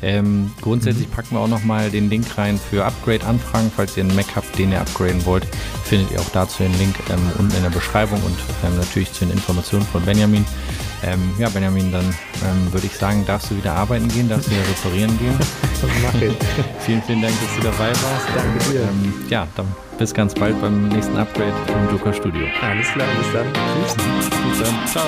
Ähm, grundsätzlich mhm. packen wir auch nochmal den Link rein für Upgrade-Anfragen. Falls ihr einen Mac habt, den ihr upgraden wollt, findet ihr auch dazu den Link ähm, unten in der Beschreibung und natürlich zu den Informationen Informationen von Benjamin. Ähm, ja, Benjamin, dann ähm, würde ich sagen, darfst du wieder arbeiten gehen, darfst du wieder reparieren gehen. Mache ich. vielen, vielen Dank, dass du dabei warst. Danke dir. Ähm, ja, dann bis ganz bald beim nächsten Upgrade im Joker Studio. Alles klar, bis dann. Tschüss. Bis dann. Ciao.